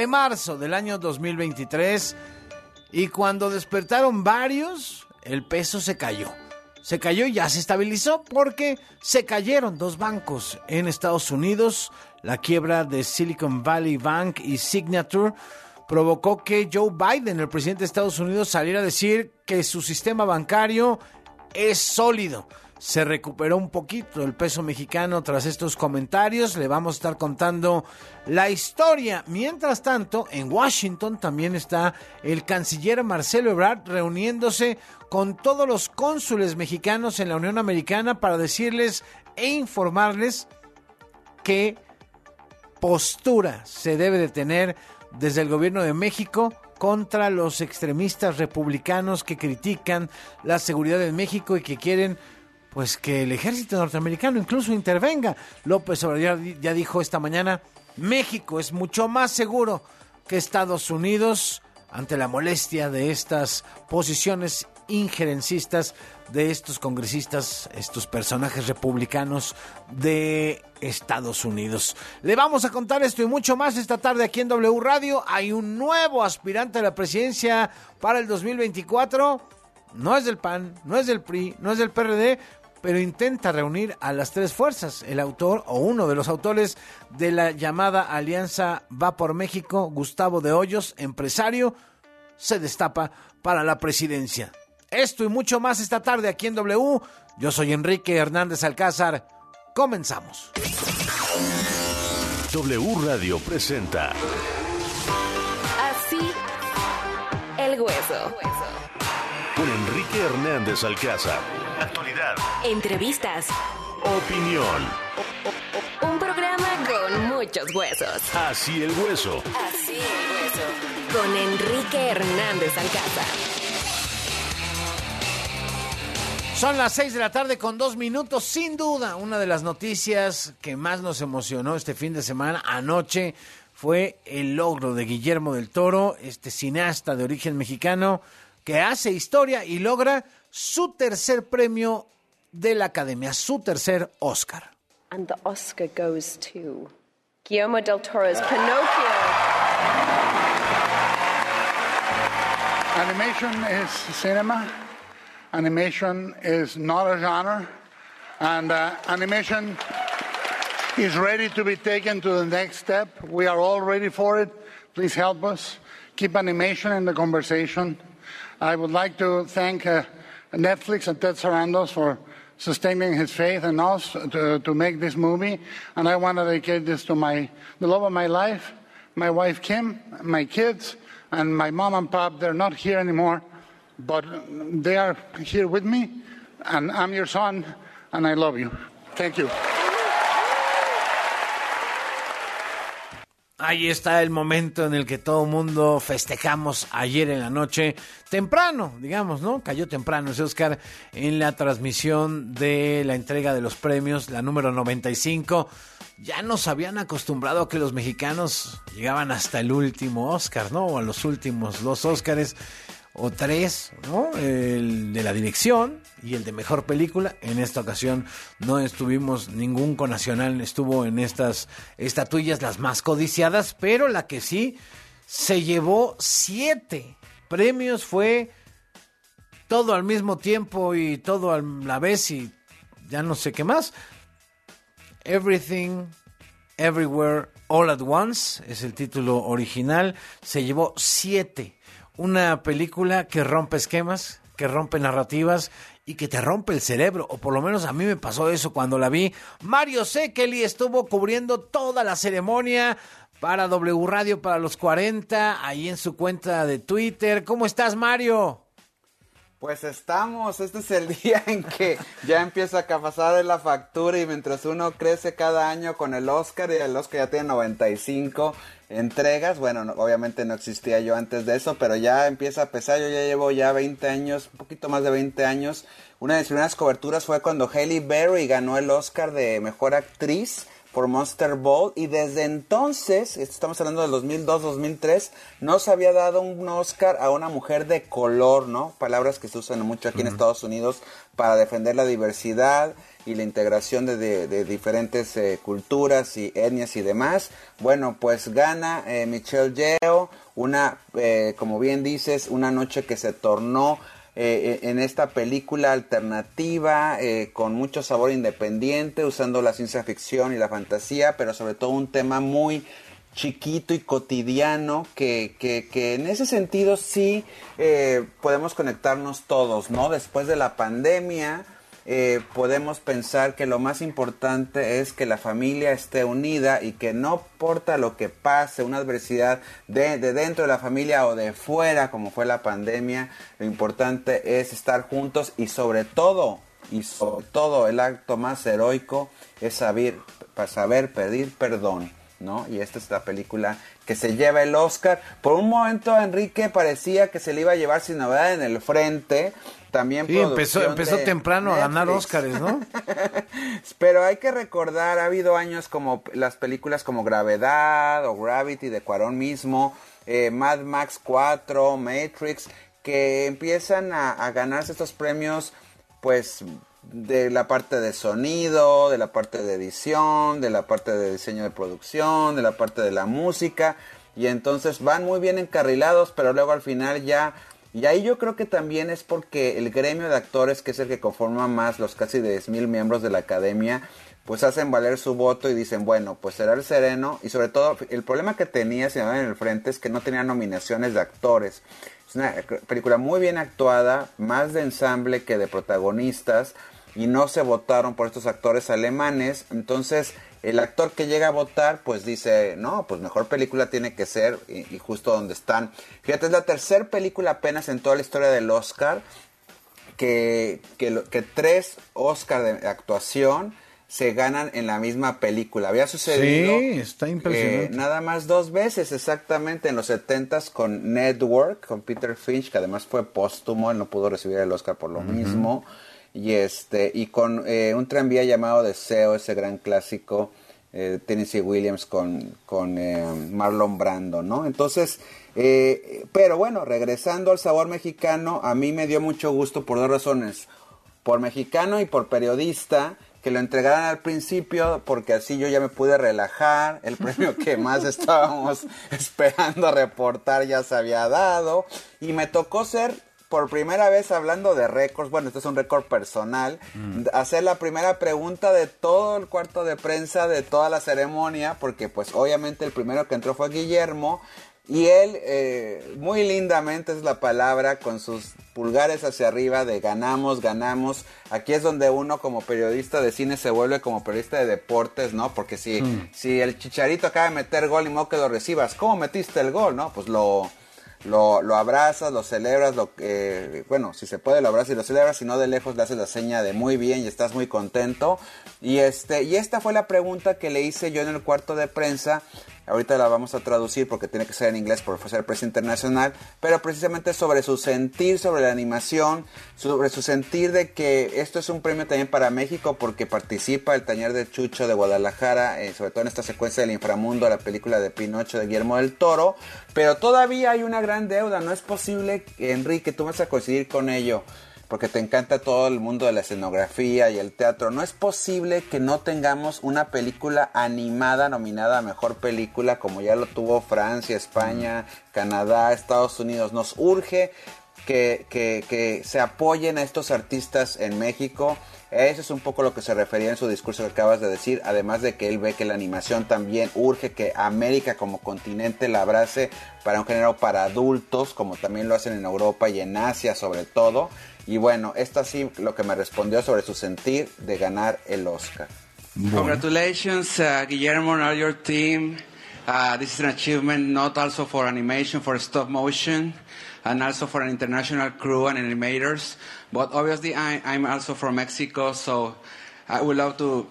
de marzo del año 2023 y cuando despertaron varios, el peso se cayó. Se cayó y ya se estabilizó porque se cayeron dos bancos en Estados Unidos. La quiebra de Silicon Valley Bank y Signature provocó que Joe Biden, el presidente de Estados Unidos, saliera a decir que su sistema bancario es sólido se recuperó un poquito el peso mexicano tras estos comentarios. Le vamos a estar contando la historia. Mientras tanto, en Washington también está el canciller Marcelo Ebrard reuniéndose con todos los cónsules mexicanos en la Unión Americana para decirles e informarles qué postura se debe de tener desde el gobierno de México contra los extremistas republicanos que critican la seguridad en México y que quieren pues que el ejército norteamericano incluso intervenga. López Obrador ya dijo esta mañana, México es mucho más seguro que Estados Unidos ante la molestia de estas posiciones injerencistas de estos congresistas, estos personajes republicanos de Estados Unidos. Le vamos a contar esto y mucho más esta tarde aquí en W Radio. Hay un nuevo aspirante a la presidencia para el 2024. No es del PAN, no es del PRI, no es del PRD, pero intenta reunir a las tres fuerzas. El autor o uno de los autores de la llamada Alianza Va por México, Gustavo de Hoyos, empresario, se destapa para la presidencia. Esto y mucho más esta tarde aquí en W. Yo soy Enrique Hernández Alcázar. Comenzamos. W Radio presenta. Así el hueso. Con Enrique Hernández Alcázar. Actualidad. Entrevistas. Opinión. Un programa con muchos huesos. Así el hueso. Así el hueso. Con Enrique Hernández Alcázar. Son las 6 de la tarde con dos minutos. Sin duda, una de las noticias que más nos emocionó este fin de semana, anoche, fue el logro de Guillermo del Toro, este cineasta de origen mexicano, que hace historia y logra su tercer premio de la Academia, su tercer Oscar. And the Oscar goes to Guillermo del Toro's Pinocchio. Animation is cinema. Animation is not a genre. And uh, animation is ready to be taken to the next step. We are all ready for it. Please help us. Keep animation in the conversation. I would like to thank uh, Netflix and Ted Sarandos for sustaining his faith in us to, to make this movie. And I want to dedicate this to my, the love of my life, my wife Kim, my kids, and my mom and pop. They're not here anymore, but they are here with me. And I'm your son, and I love you. Thank you. Ahí está el momento en el que todo mundo festejamos ayer en la noche, temprano, digamos, ¿no? Cayó temprano ese Oscar en la transmisión de la entrega de los premios, la número 95. Ya nos habían acostumbrado a que los mexicanos llegaban hasta el último Oscar, ¿no? O a los últimos dos Oscars o tres, ¿no? El de la dirección y el de mejor película. En esta ocasión no estuvimos, ningún conacional estuvo en estas estatuillas las más codiciadas, pero la que sí se llevó siete premios fue todo al mismo tiempo y todo a la vez y ya no sé qué más. Everything, Everywhere, All at Once es el título original. Se llevó siete una película que rompe esquemas, que rompe narrativas y que te rompe el cerebro, o por lo menos a mí me pasó eso cuando la vi. Mario Sekeli estuvo cubriendo toda la ceremonia para W Radio para los 40, ahí en su cuenta de Twitter. ¿Cómo estás, Mario? Pues estamos, este es el día en que ya empieza a pasar la factura y mientras uno crece cada año con el Oscar y el Oscar ya tiene 95 entregas. Bueno, obviamente no existía yo antes de eso, pero ya empieza a pesar. Yo ya llevo ya 20 años, un poquito más de 20 años. Una de mis primeras coberturas fue cuando Halle Berry ganó el Oscar de Mejor Actriz por Monster Ball y desde entonces, estamos hablando del 2002-2003, no se había dado un Oscar a una mujer de color, ¿no? Palabras que se usan mucho aquí en Estados Unidos para defender la diversidad y la integración de, de- diferentes eh, culturas y etnias y demás. Bueno, pues gana eh, Michelle Yeoh, una, eh, como bien dices, una noche que se tornó eh, en esta película alternativa eh, con mucho sabor independiente, usando la ciencia ficción y la fantasía, pero sobre todo un tema muy chiquito y cotidiano que, que, que en ese sentido sí eh, podemos conectarnos todos, ¿no? Después de la pandemia eh, podemos pensar que lo más importante es que la familia esté unida y que no importa lo que pase, una adversidad de, de dentro de la familia o de fuera, como fue la pandemia, lo importante es estar juntos y sobre todo, y sobre todo el acto más heroico es saber, saber pedir perdón. ¿no? Y esta es la película que se lleva el Oscar. Por un momento Enrique parecía que se le iba a llevar sin novedad en el frente. También Sí, empezó, empezó temprano a ganar. Óscares, ¿no? Pero hay que recordar, ha habido años como las películas como Gravedad o Gravity de Cuarón mismo, eh, Mad Max 4, Matrix, que empiezan a, a ganarse estos premios, pues de la parte de sonido, de la parte de edición, de la parte de diseño de producción, de la parte de la música, y entonces van muy bien encarrilados, pero luego al final ya y ahí yo creo que también es porque el gremio de actores, que es el que conforma más los casi 10.000 miembros de la academia, pues hacen valer su voto y dicen, bueno, pues será el sereno. Y sobre todo, el problema que tenía, ven en el frente, es que no tenía nominaciones de actores. Es una película muy bien actuada, más de ensamble que de protagonistas, y no se votaron por estos actores alemanes. Entonces, el actor que llega a votar, pues dice, no, pues mejor película tiene que ser, y, y justo donde están. Fíjate, es la tercera película apenas en toda la historia del Oscar que, que, tres Oscar de actuación se ganan en la misma película. Había sucedido Sí, está impresionante. eh, nada más dos veces exactamente en los 70s con Network, con Peter Finch, que además fue póstumo, él no pudo recibir el Oscar por lo mismo. Y este y con eh, un tranvía llamado Deseo, ese gran clásico eh, Tennessee Williams con, con eh, Marlon Brando, ¿no? Entonces, eh, pero bueno, regresando al sabor mexicano, a mí me dio mucho gusto por dos razones. Por mexicano y por periodista, que lo entregaran al principio, porque así yo ya me pude relajar. El premio que más estábamos esperando reportar ya se había dado. Y me tocó ser por primera vez hablando de récords, bueno, este es un récord personal, hacer la primera pregunta de todo el cuarto de prensa de toda la ceremonia, porque pues obviamente el primero que entró fue Guillermo, y él, eh, muy lindamente es la palabra, con sus pulgares hacia arriba de ganamos, ganamos. Aquí es donde uno como periodista de cine se vuelve como periodista de deportes, ¿no? Porque si, si el chicharito acaba de meter gol y modo que lo recibas, ¿cómo metiste el gol, no? Pues lo, lo, lo abrazas, lo celebras, lo eh, bueno, si se puede lo abrazas y lo celebras, si no de lejos le haces la seña de muy bien y estás muy contento. Y este, y esta fue la pregunta que le hice yo en el cuarto de prensa. Ahorita la vamos a traducir porque tiene que ser en inglés por ser prensa internacional, pero precisamente sobre su sentir sobre la animación, sobre su sentir de que esto es un premio también para México porque participa el taller de Chucho de Guadalajara, eh, sobre todo en esta secuencia del inframundo, la película de Pinocho de Guillermo del Toro, pero todavía hay una gran deuda, no es posible, Enrique, tú vas a coincidir con ello porque te encanta todo el mundo de la escenografía y el teatro. No es posible que no tengamos una película animada nominada a mejor película como ya lo tuvo Francia, España, Canadá, Estados Unidos. Nos urge que, que, que se apoyen a estos artistas en México. Eso es un poco lo que se refería en su discurso que acabas de decir, además de que él ve que la animación también urge que América como continente la abrace para un género para adultos, como también lo hacen en Europa y en Asia sobre todo. Y bueno, esto sí lo que me respondió sobre su sentir de ganar el Oscar. Congratulations, uh, Guillermo and all your team. Uh, this is an achievement not also for animation, for stop motion, and also for an international crew and animators. But obviously, I, I'm also from Mexico, so I would love to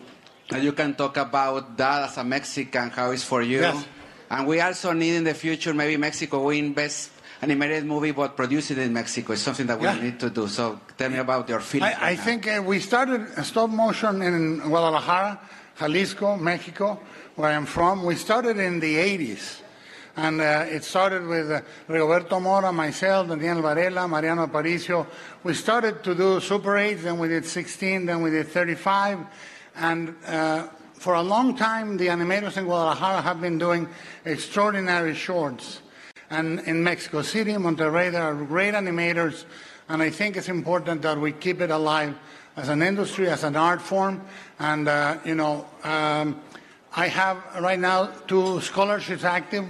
that you can talk about that as a Mexican, how it's for you. Yes. And we also need in the future maybe Mexico win best animated movie, but produce it in Mexico. It's something that we Yeah. need to do. So tell me about your feelings. I, I right now. think uh, we started stop motion in Guadalajara, Jalisco, Mexico, where I'm from. We started in the 80s. And uh, it started with uh, Rigoberto Mora, myself, Daniel Varela, Mariano Aparicio. We started to do Super 8, then we did 16, then we did 35. And uh, for a long time, the animators in Guadalajara have been doing extraordinary shorts. And in Mexico City, Monterrey, there are great animators. And I think it's important that we keep it alive as an industry, as an art form. And, uh, you know, um, I have right now two scholarships active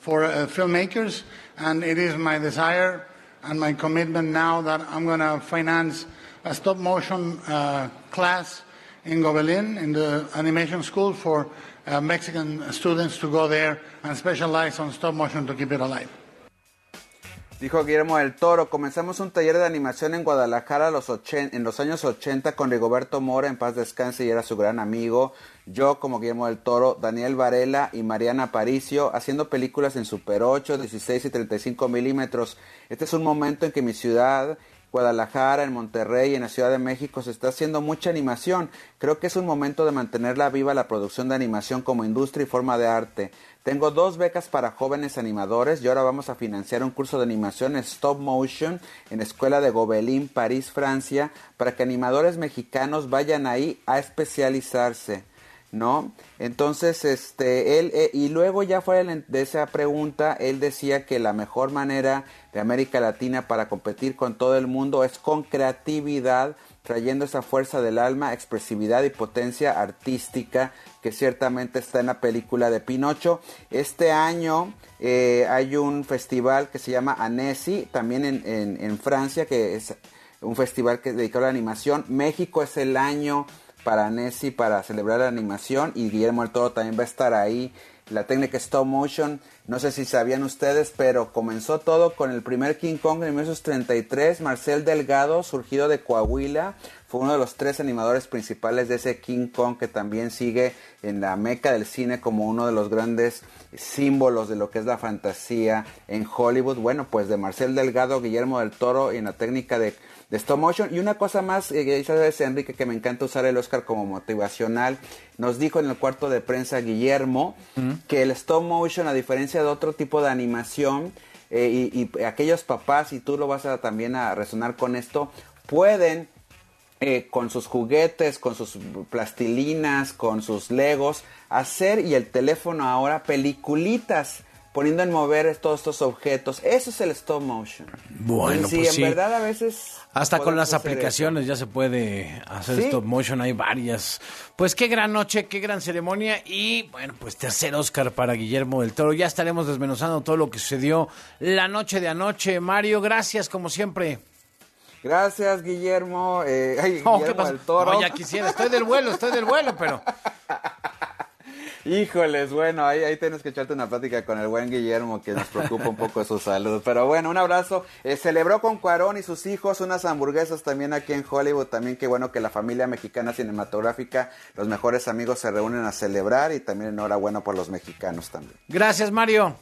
for uh, filmmakers, and it is my desire and my commitment now that I'm going to finance a stop motion uh, class in Gobelin in the animation school for uh, Mexican students to go there and specialize on stop motion to keep it alive. Dijo Guillermo del Toro, comenzamos un taller de animación en Guadalajara en los años 80 con Rigoberto Mora, en paz descanse, y era su gran amigo. Yo, como Guillermo del Toro, Daniel Varela y Mariana Aparicio, haciendo películas en Super 8, 16 y 35 milímetros. Este es un momento en que mi ciudad Guadalajara, en Monterrey, en la Ciudad de México se está haciendo mucha animación. Creo que es un momento de mantenerla viva la producción de animación como industria y forma de arte. Tengo dos becas para jóvenes animadores y ahora vamos a financiar un curso de animación stop motion en la Escuela de Gobelin, París, Francia, para que animadores mexicanos vayan ahí a especializarse. ¿No? Entonces, este, él, eh, y luego ya fuera de esa pregunta, él decía que la mejor manera de América Latina para competir con todo el mundo es con creatividad, trayendo esa fuerza del alma, expresividad y potencia artística que ciertamente está en la película de Pinocho. Este año eh, hay un festival que se llama Annecy, también en, en Francia, que es un festival que es dedicado a la animación. México es el año para Nessie para celebrar la animación y Guillermo el Toro también va a estar ahí. La técnica stop motion, no sé si sabían ustedes, pero comenzó todo con el primer King Kong en 1933, Marcel Delgado, surgido de Coahuila, fue uno de los tres animadores principales de ese King Kong que también sigue en la meca del cine como uno de los grandes símbolos de lo que es la fantasía en Hollywood. Bueno, pues de Marcel Delgado, Guillermo del Toro y en la técnica de de stop motion. Y una cosa más, eh, sabes, Enrique, que me encanta usar el Oscar como motivacional. Nos dijo en el cuarto de prensa Guillermo que el stop motion, a diferencia de otro tipo de animación, eh, y, aquellos papás, y tú lo vas a también a resonar con esto, pueden eh, con sus juguetes, con sus plastilinas, con sus legos, hacer y el teléfono ahora peliculitas poniendo en mover todos estos objetos. Eso es el stop motion. Bueno, sí, pues en verdad a veces... Hasta con las aplicaciones ya se puede hacer stop motion, hay varias. Pues qué gran noche, qué gran ceremonia y bueno, pues tercer Oscar para Guillermo del Toro. Ya estaremos desmenuzando todo lo que sucedió la noche de anoche. Mario, gracias como siempre. Gracias, Guillermo. Eh, Guillermo del Toro. No, ya quisiera, estoy del vuelo, estoy del vuelo, pero... Híjoles, bueno, ahí, ahí tienes que echarte una plática con el buen Guillermo que nos preocupa un poco su salud. Pero bueno, un abrazo. Eh, celebró con Cuarón y sus hijos unas hamburguesas también aquí en Hollywood. También qué bueno que la familia mexicana cinematográfica, los mejores amigos se reúnen a celebrar y también enhorabuena por los mexicanos también. Gracias, Mario.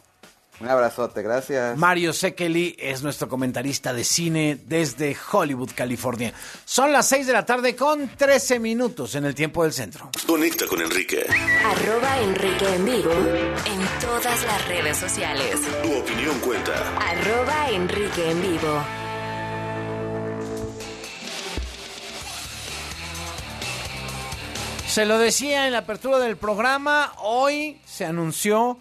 Un abrazote, gracias. Mario Sekeli es nuestro comentarista de cine desde Hollywood, California. Son las 6 de la tarde con 13 minutos en el tiempo del centro. Conecta con Enrique. Arroba Enrique en vivo en todas las redes sociales. Tu opinión cuenta. Arroba Enrique en vivo. Se lo decía en la apertura del programa, hoy se anunció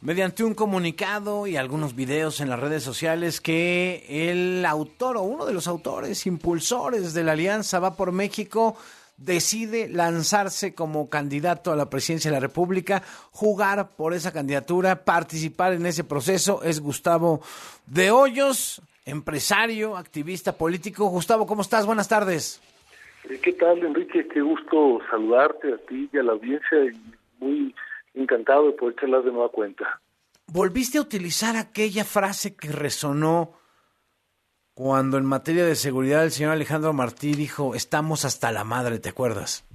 mediante un comunicado y algunos videos en las redes sociales que el autor o uno de los autores impulsores de la Alianza Va por México decide lanzarse como candidato a la presidencia de la República, jugar por esa candidatura, participar en ese proceso. Es Gustavo de Hoyos, empresario, activista político. Gustavo, ¿cómo estás? Buenas tardes. ¿Qué tal, Enrique? Qué gusto saludarte a ti y a la audiencia muy encantado de poder charlar de nueva cuenta. Volviste a utilizar aquella frase que resonó cuando en materia de seguridad el señor Alejandro Martí dijo, estamos hasta la madre, ¿te acuerdas?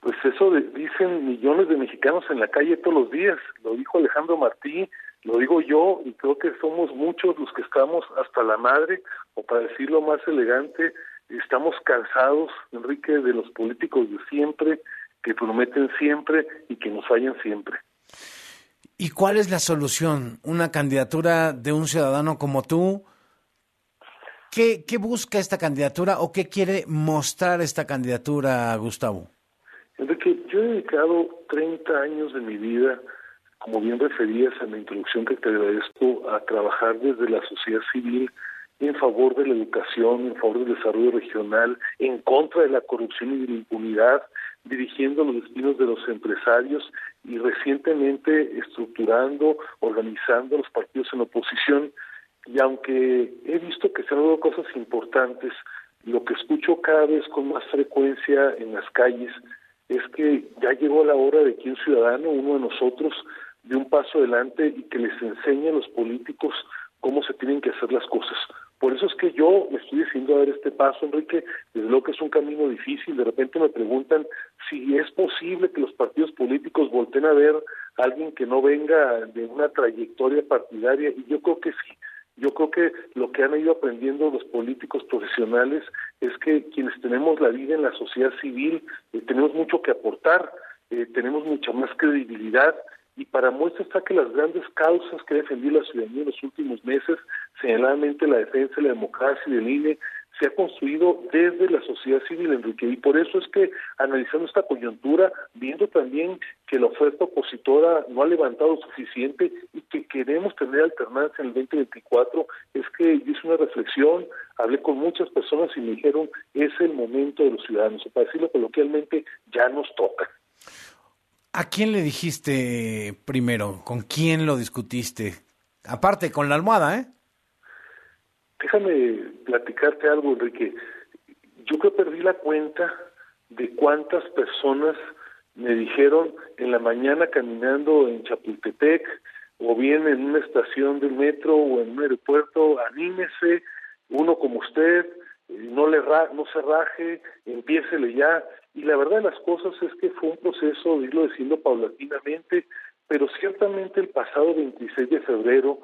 Pues eso dicen millones de mexicanos en la calle todos los días, lo dijo Alejandro Martí, lo digo yo y creo que somos muchos los que estamos hasta la madre, o para decirlo más elegante, estamos cansados, Enrique, de los políticos de siempre, que prometen siempre y que nos fallan siempre. ¿Y cuál es la solución? Una candidatura de un ciudadano como tú. ¿Qué, qué busca esta candidatura o qué quiere mostrar esta candidatura, Gustavo? Enrique, yo he dedicado 30 años de mi vida, como bien referías en la introducción que te agradezco, a trabajar desde la sociedad civil en favor de la educación, en favor del desarrollo regional, en contra de la corrupción y de la impunidad, dirigiendo los destinos de los empresarios y recientemente estructurando, organizando los partidos en oposición. Y aunque he visto que se han dado cosas importantes, lo que escucho cada vez con más frecuencia en las calles es que ya llegó la hora de que un ciudadano, uno de nosotros, dé un paso adelante y que les enseñe a los políticos cómo se tienen que hacer las cosas. Por eso es que yo me estoy diciendo a ver este paso, Enrique, desde luego que es un camino difícil. De repente me preguntan si es posible que los partidos políticos volteen a ver a alguien que no venga de una trayectoria partidaria, y yo creo que sí. Yo creo que lo que han ido aprendiendo los políticos profesionales es que quienes tenemos la vida en la sociedad civil eh, tenemos mucho que aportar, eh, tenemos mucha más credibilidad y para muestra está que las grandes causas que ha defendido la ciudadanía en los últimos meses, señaladamente la defensa de la democracia y del INE, se ha construido desde la sociedad civil, Enrique, y por eso es que analizando esta coyuntura, viendo también que la oferta opositora no ha levantado suficiente y que queremos tener alternancia en el 2024, es que hice una reflexión, hablé con muchas personas y me dijeron, es el momento de los ciudadanos, o para decirlo coloquialmente, ya nos toca. ¿A quién le dijiste primero? ¿Con quién lo discutiste? Aparte, con la almohada, ¿eh? Déjame platicarte algo, Enrique. Yo que perdí la cuenta de cuántas personas me dijeron en la mañana caminando en Chapultepec o bien en una estación del metro o en un aeropuerto, anímese, uno como usted, no le no se raje, empiécele ya. Y la verdad de las cosas es que fue un proceso de irlo diciendo paulatinamente, pero ciertamente el pasado 26 de febrero,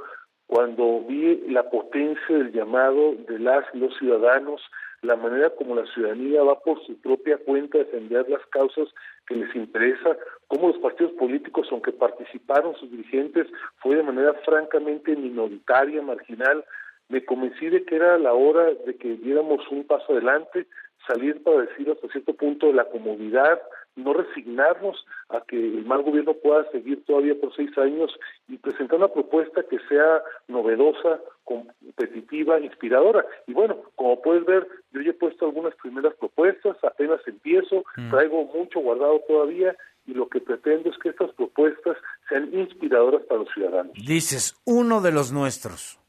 cuando vi la potencia del llamado de las y los ciudadanos, la manera como la ciudadanía va por su propia cuenta a defender las causas que les interesa, cómo los partidos políticos, aunque participaron sus dirigentes, fue de manera francamente minoritaria, marginal, me convencí de que era la hora de que diéramos un paso adelante, salir para decir hasta cierto punto de la comodidad, no resignarnos a que el mal gobierno pueda seguir todavía por seis años y presentar una propuesta que sea novedosa, competitiva, inspiradora. Y bueno, como puedes ver, yo ya he puesto algunas primeras propuestas, apenas empiezo, mm. traigo mucho guardado todavía y lo que pretendo es que estas propuestas sean inspiradoras para los ciudadanos. Dices, uno de los nuestros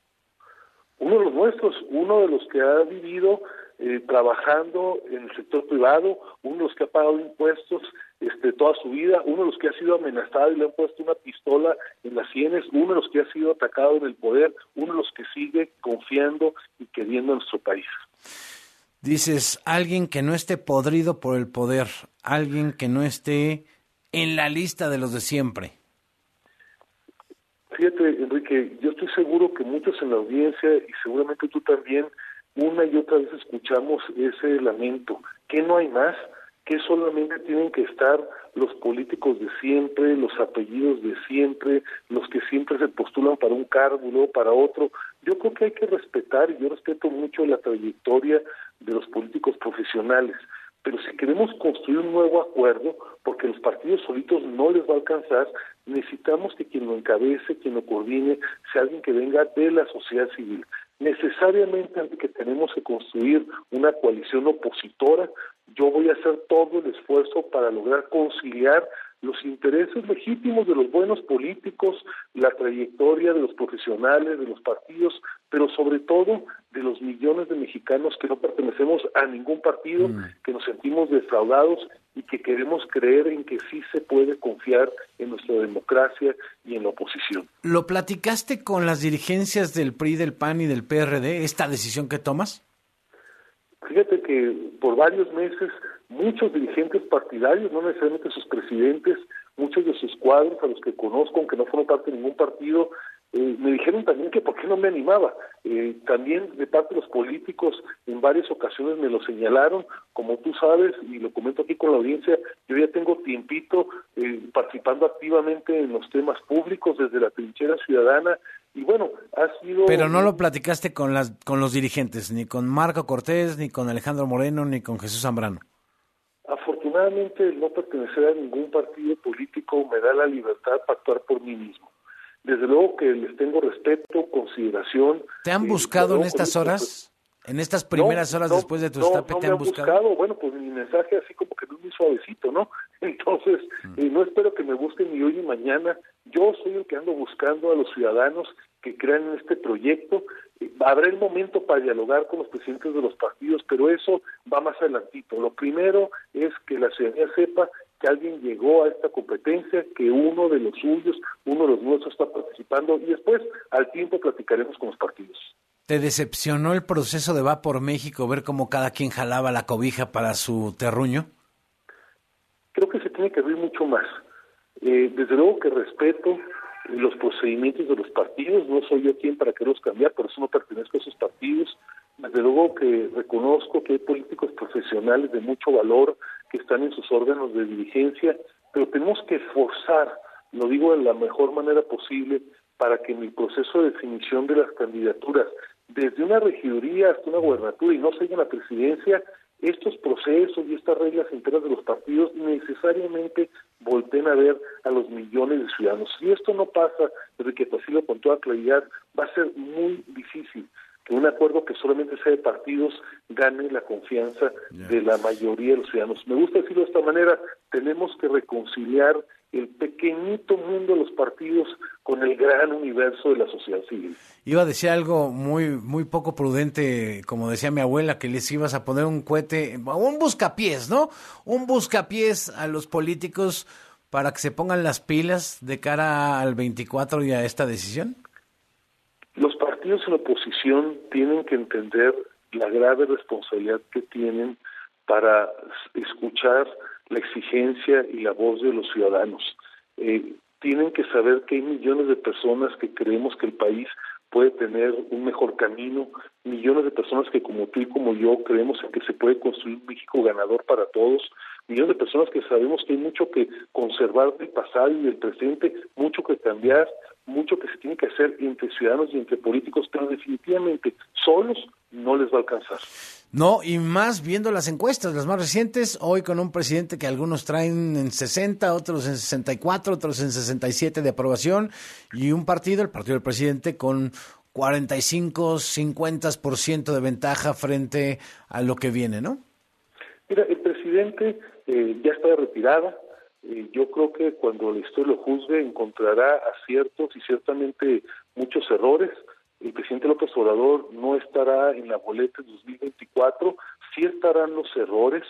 uno de los nuestros, uno de los que ha vivido eh, trabajando en el sector privado, uno de los que ha pagado impuestos este, toda su vida, uno de los que ha sido amenazado y le han puesto una pistola en las sienes, uno de los que ha sido atacado en el poder, uno de los que sigue confiando y queriendo a nuestro país. Dices, alguien que no esté podrido por el poder, alguien que no esté en la lista de los de siempre. Fíjate, Enrique, yo estoy seguro que muchos en la audiencia y seguramente tú también, una y otra vez escuchamos ese lamento, que no hay más, que solamente tienen que estar los políticos de siempre, los apellidos de siempre, los que siempre se postulan para un cargo y para otro. Yo creo que hay que respetar, y yo respeto mucho la trayectoria de los políticos profesionales, pero si queremos construir un nuevo acuerdo, porque los partidos solitos no les va a alcanzar, necesitamos que quien lo encabece, quien lo coordine, sea alguien que venga de la sociedad civil. Necesariamente que tenemos que construir una coalición opositora, yo voy a hacer todo el esfuerzo para lograr conciliar los intereses legítimos de los buenos políticos, la trayectoria de los profesionales, de los partidos, pero sobre todo de los millones de mexicanos que no pertenecemos a ningún partido, mm. que nos sentimos defraudados y que queremos creer en que sí se puede confiar en nuestra democracia y en la oposición. ¿Lo platicaste con las dirigencias del PRI, del PAN y del PRD, esta decisión que tomas? Fíjate que por varios meses muchos dirigentes partidarios, no necesariamente sus presidentes, muchos de sus cuadros a los que conozco, aunque no fueron parte de ningún partido, eh, me dijeron también que por qué no me animaba. Eh, también de parte de los políticos en varias ocasiones me lo señalaron, como tú sabes, y lo comento aquí con la audiencia, yo ya tengo tiempito eh, participando activamente en los temas públicos desde la trinchera ciudadana, y bueno, ha sido... Pero no lo platicaste con, las, con los dirigentes, ni con Marco Cortés, ni con Alejandro Moreno, ni con Jesús Zambrano. Afortunadamente, el no pertenecer a ningún partido político me da la libertad para actuar por mí mismo. Desde luego que les tengo respeto, consideración. ¿Te han eh, buscado en estas horas? ¿En estas primeras No, horas no, después de tu no, destape no te han buscado? buscado. Bueno, pues mi mensaje así como que no es muy suavecito, ¿no? Entonces, Mm. eh, no espero que me busquen ni hoy ni mañana. Yo soy el que ando buscando a los ciudadanos que crean en este proyecto. Habrá el momento para dialogar con los presidentes de los partidos, pero eso va más adelantito. Lo primero es que la ciudadanía sepa que alguien llegó a esta competencia, que uno de los suyos, uno de los nuestros está participando y después al tiempo platicaremos con los partidos. ¿Te decepcionó el proceso de Va por México ver cómo cada quien jalaba la cobija para su terruño? creo que se tiene que abrir mucho más. Eh, desde luego que respeto los procedimientos de los partidos, no soy yo quien para quererlos cambiar, por eso no pertenezco a esos partidos. Desde luego que reconozco que hay políticos profesionales de mucho valor que están en sus órganos de dirigencia, pero tenemos que forzar, lo digo de la mejor manera posible, para que en el proceso de definición de las candidaturas, desde una regiduría hasta una gubernatura y no en la presidencia, estos procesos y estas reglas enteras de los partidos necesariamente volteen a ver a los millones de ciudadanos. Si esto no pasa, Enrique Tocilo, con toda claridad, va a ser muy difícil que un acuerdo que solamente sea de partidos gane la confianza de la mayoría de los ciudadanos. Me gusta decirlo de esta manera, tenemos que reconciliar el pequeñito mundo de los partidos con el gran universo de la sociedad civil. Iba a decir algo muy muy poco prudente, como decía mi abuela, que les ibas a poner un cohete, un buscapiés, ¿no? Un buscapiés a los políticos para que se pongan las pilas de cara al 24 y a esta decisión. Los partidos en oposición tienen que entender la grave responsabilidad que tienen para escuchar la exigencia y la voz de los ciudadanos. Eh, tienen que saber que hay millones de personas que creemos que el país puede tener un mejor camino, millones de personas que como tú y como yo creemos en que se puede construir un México ganador para todos, millones de personas que sabemos que hay mucho que conservar del pasado y del presente, mucho que cambiar, mucho que se tiene que hacer entre ciudadanos y entre políticos, pero definitivamente solos no les va a alcanzar. No, y más viendo las encuestas, las más recientes, hoy con un presidente que algunos traen en 60, otros en 64, otros en 67 de aprobación, y un partido, el partido del presidente, con 45, 50% de ventaja frente a lo que viene, ¿no? Mira, el presidente eh, ya está de retirada. Eh, yo creo que cuando la historia lo juzgue encontrará aciertos y ciertamente muchos errores. El presidente López Obrador no estará en la boleta en 2024, sí estarán los errores,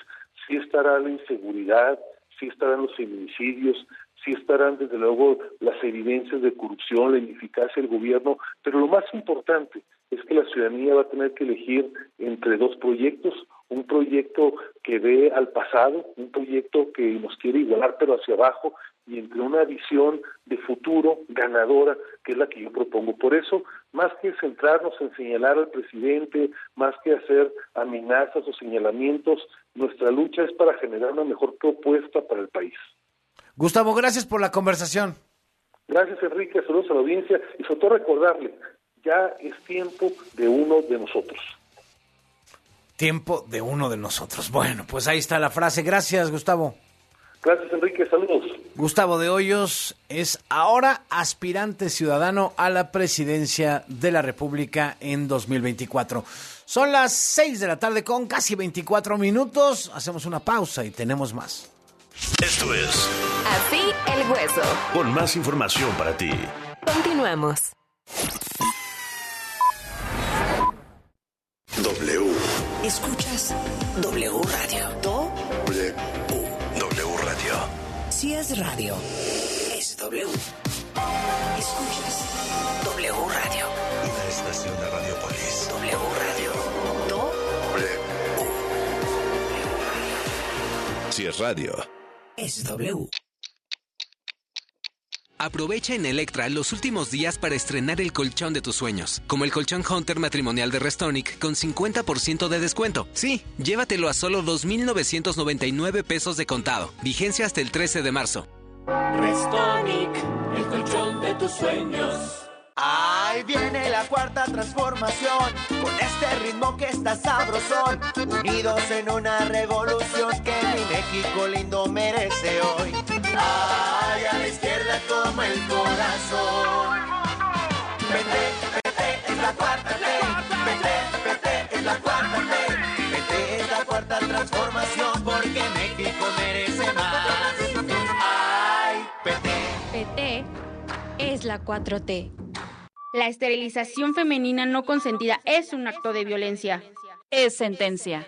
sí estará la inseguridad, sí estarán los feminicidios, sí estarán desde luego las evidencias de corrupción, la ineficacia del gobierno, pero lo más importante es que la ciudadanía va a tener que elegir entre dos proyectos, un proyecto que ve al pasado, un proyecto que nos quiere igualar pero hacia abajo y entre una visión de futuro ganadora que es la que yo propongo. Por eso, más que centrarnos en señalar al presidente, más que hacer amenazas o señalamientos, nuestra lucha es para generar una mejor propuesta para el país. Gustavo, gracias por la conversación. Gracias Enrique, saludos a la audiencia y sobre todo recordarle, ya es tiempo de uno de nosotros. Tiempo de uno de nosotros. Bueno, pues ahí está la frase. Gracias, Gustavo. Gracias Enrique, saludos. Gustavo de Hoyos es ahora aspirante ciudadano a la presidencia de la República en 2024. Son las 6 de la tarde con casi 24 minutos. Hacemos una pausa y tenemos más. Esto es Así el hueso. con más información para ti. Continuamos. W. Escuchas W Radio. Si es radio, es W. Escuchas W Radio. Una estación de Radiopolis. W Radio. Do, W. Si es radio, es W. Aprovecha en Electra los últimos días para estrenar el colchón de tus sueños, como el colchón Hunter matrimonial de Restonic con 50% de descuento. Sí, llévatelo a solo 2.999 pesos de contado. Vigencia hasta el 13 de marzo. Restonic, el colchón de tus sueños. Ahí viene la cuarta transformación, con este ritmo que está sabrosón, unidos en una revolución que mi México lindo merece hoy. Ay, a la izquierda toma el corazón. Vete, vete, es la cuarta T. Vete, vete, es la cuarta T. Vete, es la cuarta transformación, porque México merece más. Ay, vete. PT es la 4T. La esterilización femenina no consentida es un acto de violencia. Es sentencia.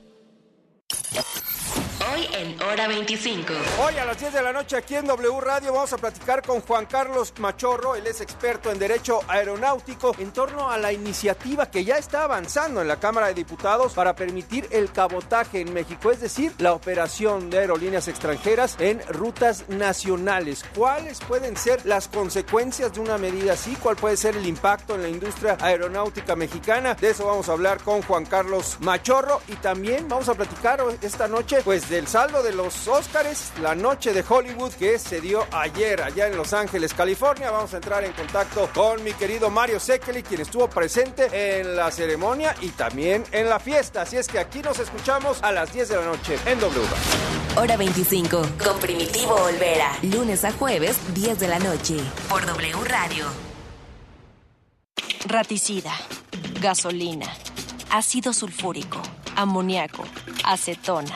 you Hoy en Hora 25. Hoy a las 10 de la noche aquí en W Radio vamos a platicar con Juan Carlos Machorro, él es experto en Derecho Aeronáutico, en torno a la iniciativa que ya está avanzando en la Cámara de Diputados para permitir el cabotaje en México, es decir, la operación de aerolíneas extranjeras en rutas nacionales. ¿Cuáles pueden ser las consecuencias de una medida así? ¿Cuál puede ser el impacto en la industria aeronáutica mexicana? De eso vamos a hablar con Juan Carlos Machorro y también vamos a platicar esta noche pues del saldo de los Óscares, la noche de Hollywood que se dio ayer allá en Los Ángeles, California. Vamos a entrar en contacto con mi querido Mario Sekeli, quien estuvo presente en la ceremonia y también en la fiesta. Así es que aquí nos escuchamos a las 10 de la noche en W. Hora 25 con Primitivo Olvera. Lunes a jueves, 10 de la noche. Por W Radio. Raticida, gasolina, ácido sulfúrico, amoníaco, acetona.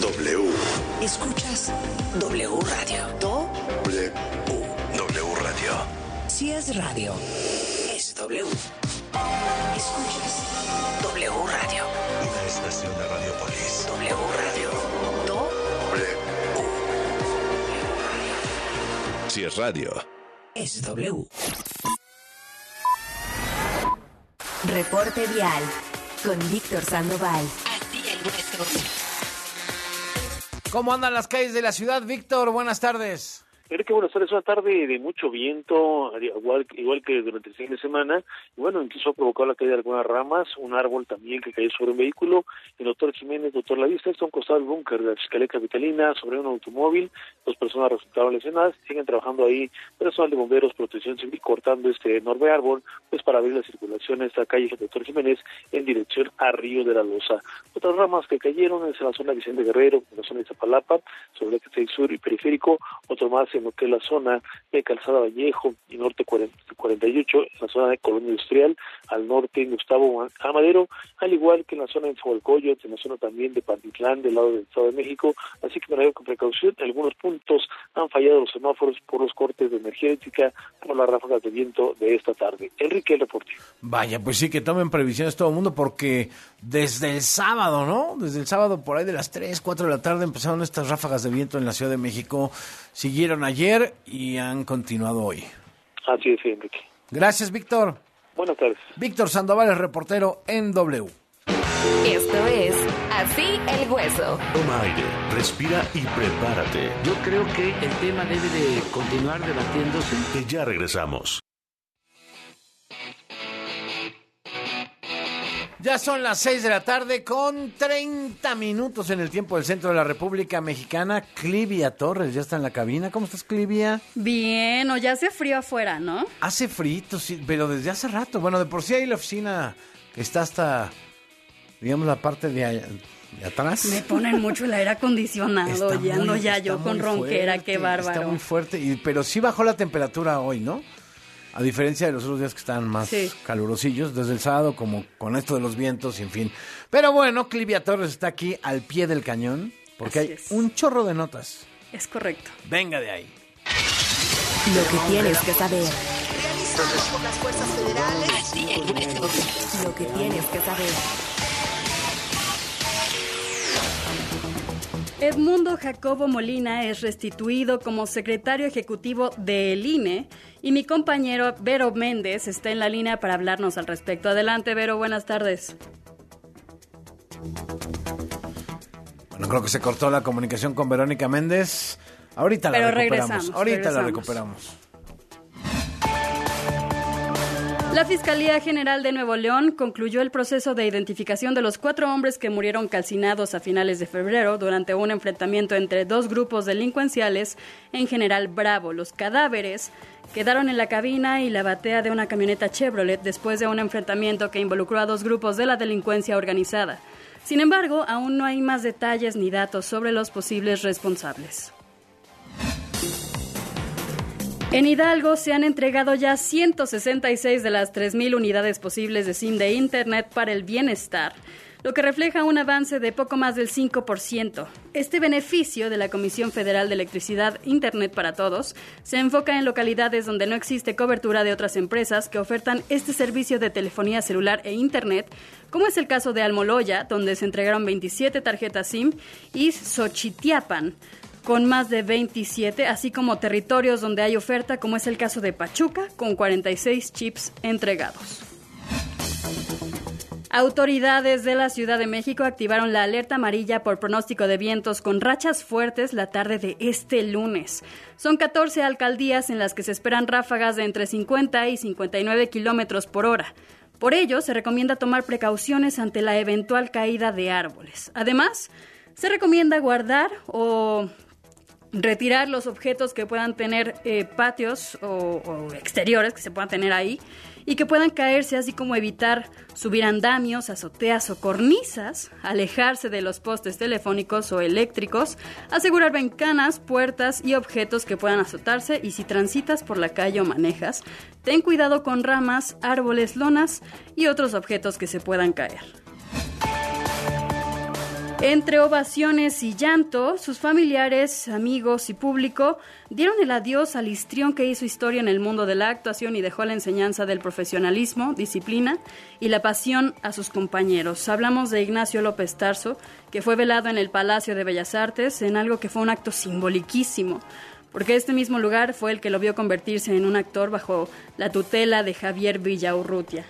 W. Escuchas W Radio. Do. W. W Radio. Si es radio, es W. Escuchas W Radio. Una estación de Radiopolis. W Radio. Do. W. Si es radio. Es W. Reporte Vial con Víctor Sandoval. Así el nuestro. ¿Cómo andan las calles de la ciudad, Víctor? Buenas tardes. Enrique, buenas tardes. Una tarde de mucho viento, igual, igual que durante el fin de semana. Y bueno, incluso ha provocado la caída de algunas ramas, un árbol también que cayó sobre un vehículo. El doctor Jiménez, doctor Lavista, está a un costado del búnker de la Fiscalía Capitalina sobre un automóvil. Dos personas resultaron lesionadas. Siguen trabajando ahí personal de bomberos, protección civil, cortando este enorme árbol, pues para abrir la circulación en esta calle doctor Jiménez en dirección a Río de la Loza. Otras ramas que cayeron es en la zona Vicente Guerrero, en la zona de Zapalapa, sobre el sur y periférico. Otro más en lo que es la zona de Calzada Vallejo y Norte 48, en la zona de Colonia Industrial, al norte en Gustavo Amadero, al igual que en la zona de Zahualcoyot, en la zona también de Pantitlán, del lado del Estado de México, así que me con precaución, en algunos puntos han fallado los semáforos por los cortes de energía eléctrica por las ráfagas de viento de esta tarde. Enrique, el reporte. Vaya, pues sí, que tomen previsiones todo el mundo, porque desde el sábado, ¿no? Desde el sábado, por ahí de las 3, 4 de la tarde, empezaron estas ráfagas de viento en la Ciudad de México, siguieron ayer y han continuado hoy. Así es, Enrique. Gracias, Víctor. Buenas tardes. Víctor Sandoval, el reportero en W. Esto es Así el Hueso. Toma aire, respira y prepárate. Yo creo que el tema debe de continuar debatiéndose. Que ya regresamos. Ya son las 6 de la tarde con 30 minutos en el tiempo del centro de la República Mexicana. Clivia Torres ya está en la cabina. ¿Cómo estás, Clivia? Bien, o ya hace frío afuera, ¿no? Hace frío, sí, pero desde hace rato. Bueno, de por sí hay la oficina está hasta, digamos, la parte de, atrás. Me ponen mucho el aire acondicionado, ya no ya yo con ronquera, qué bárbaro. Está muy fuerte, y, pero sí bajó la temperatura hoy, ¿no? A diferencia de los otros días que están más calurosillos, desde el sábado, como con esto de los vientos y en fin. Pero bueno, Clivia Torres está aquí al pie del cañón, porque hay un chorro de notas. Es correcto. Venga de ahí. Lo que tienes que saber. Lo que tienes que saber. Edmundo Jacobo Molina es restituido como secretario ejecutivo del INE y mi compañero Vero Méndez está en la línea para hablarnos al respecto. Adelante, Vero, buenas tardes. Bueno, creo que se cortó la comunicación con Verónica Méndez. Ahorita la recuperamos. Ahorita la recuperamos. La Fiscalía General de Nuevo León concluyó el proceso de identificación de los cuatro hombres que murieron calcinados a finales de febrero durante un enfrentamiento entre dos grupos delincuenciales en General Bravo. Los cadáveres quedaron en la cabina y la batea de una camioneta Chevrolet después de un enfrentamiento que involucró a dos grupos de la delincuencia organizada. Sin embargo, aún no hay más detalles ni datos sobre los posibles responsables. En Hidalgo se han entregado ya 166 de las 3.000 unidades posibles de SIM de Internet para el bienestar, lo que refleja un avance de poco más del 5%. Este beneficio de la Comisión Federal de Electricidad Internet para Todos se enfoca en localidades donde no existe cobertura de otras empresas que ofertan este servicio de telefonía celular e Internet, como es el caso de Almoloya, donde se entregaron 27 tarjetas SIM, y Xochitiapan, con más de 27, así como territorios donde hay oferta, como es el caso de Pachuca, con 46 chips entregados. Autoridades de la Ciudad de México activaron la alerta amarilla por pronóstico de vientos con rachas fuertes la tarde de este lunes. Son 14 alcaldías en las que se esperan ráfagas de entre 50 y 59 kilómetros por hora. Por ello, se recomienda tomar precauciones ante la eventual caída de árboles. Además, se recomienda guardar o retirar los objetos que puedan tener eh, patios o, exteriores que se puedan tener ahí y que puedan caerse, así como evitar subir andamios, azoteas o cornisas, alejarse de los postes telefónicos o eléctricos, asegurar ventanas, puertas y objetos que puedan azotarse y si transitas por la calle o manejas, ten cuidado con ramas, árboles, lonas y otros objetos que se puedan caer. Entre ovaciones y llanto, sus familiares, amigos y público dieron el adiós al histrión que hizo historia en el mundo de la actuación y dejó la enseñanza del profesionalismo, disciplina y la pasión a sus compañeros. Hablamos de Ignacio López Tarso, que fue velado en el Palacio de Bellas Artes en algo que fue un acto simboliquísimo porque este mismo lugar fue el que lo vio convertirse en un actor bajo la tutela de Javier Villaurrutia.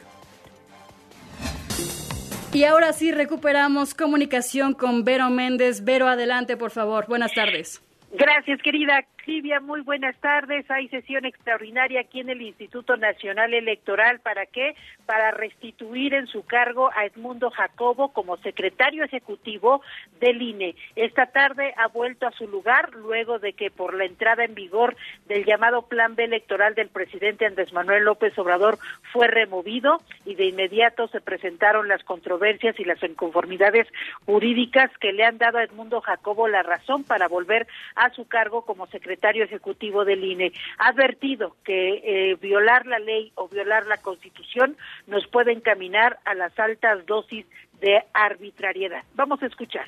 Y ahora sí recuperamos comunicación con Vero Méndez. Vero, adelante, por favor. Buenas tardes. Gracias, querida Silvia. Muy buenas tardes. Hay sesión extraordinaria aquí en el Instituto Nacional Electoral. ¿Para qué? Para restituir en su cargo a Edmundo Jacobo como secretario ejecutivo del INE. Esta tarde ha vuelto a su lugar luego de que por la entrada en vigor del llamado Plan B electoral del presidente Andrés Manuel López Obrador fue removido y de inmediato se presentaron las controversias y las inconformidades jurídicas que le han dado a Edmundo Jacobo la razón para volver a su cargo como secretario ejecutivo del INE. Ha advertido que eh, violar la ley o violar la Constitución nos puede encaminar a las altas dosis de arbitrariedad. Vamos a escuchar.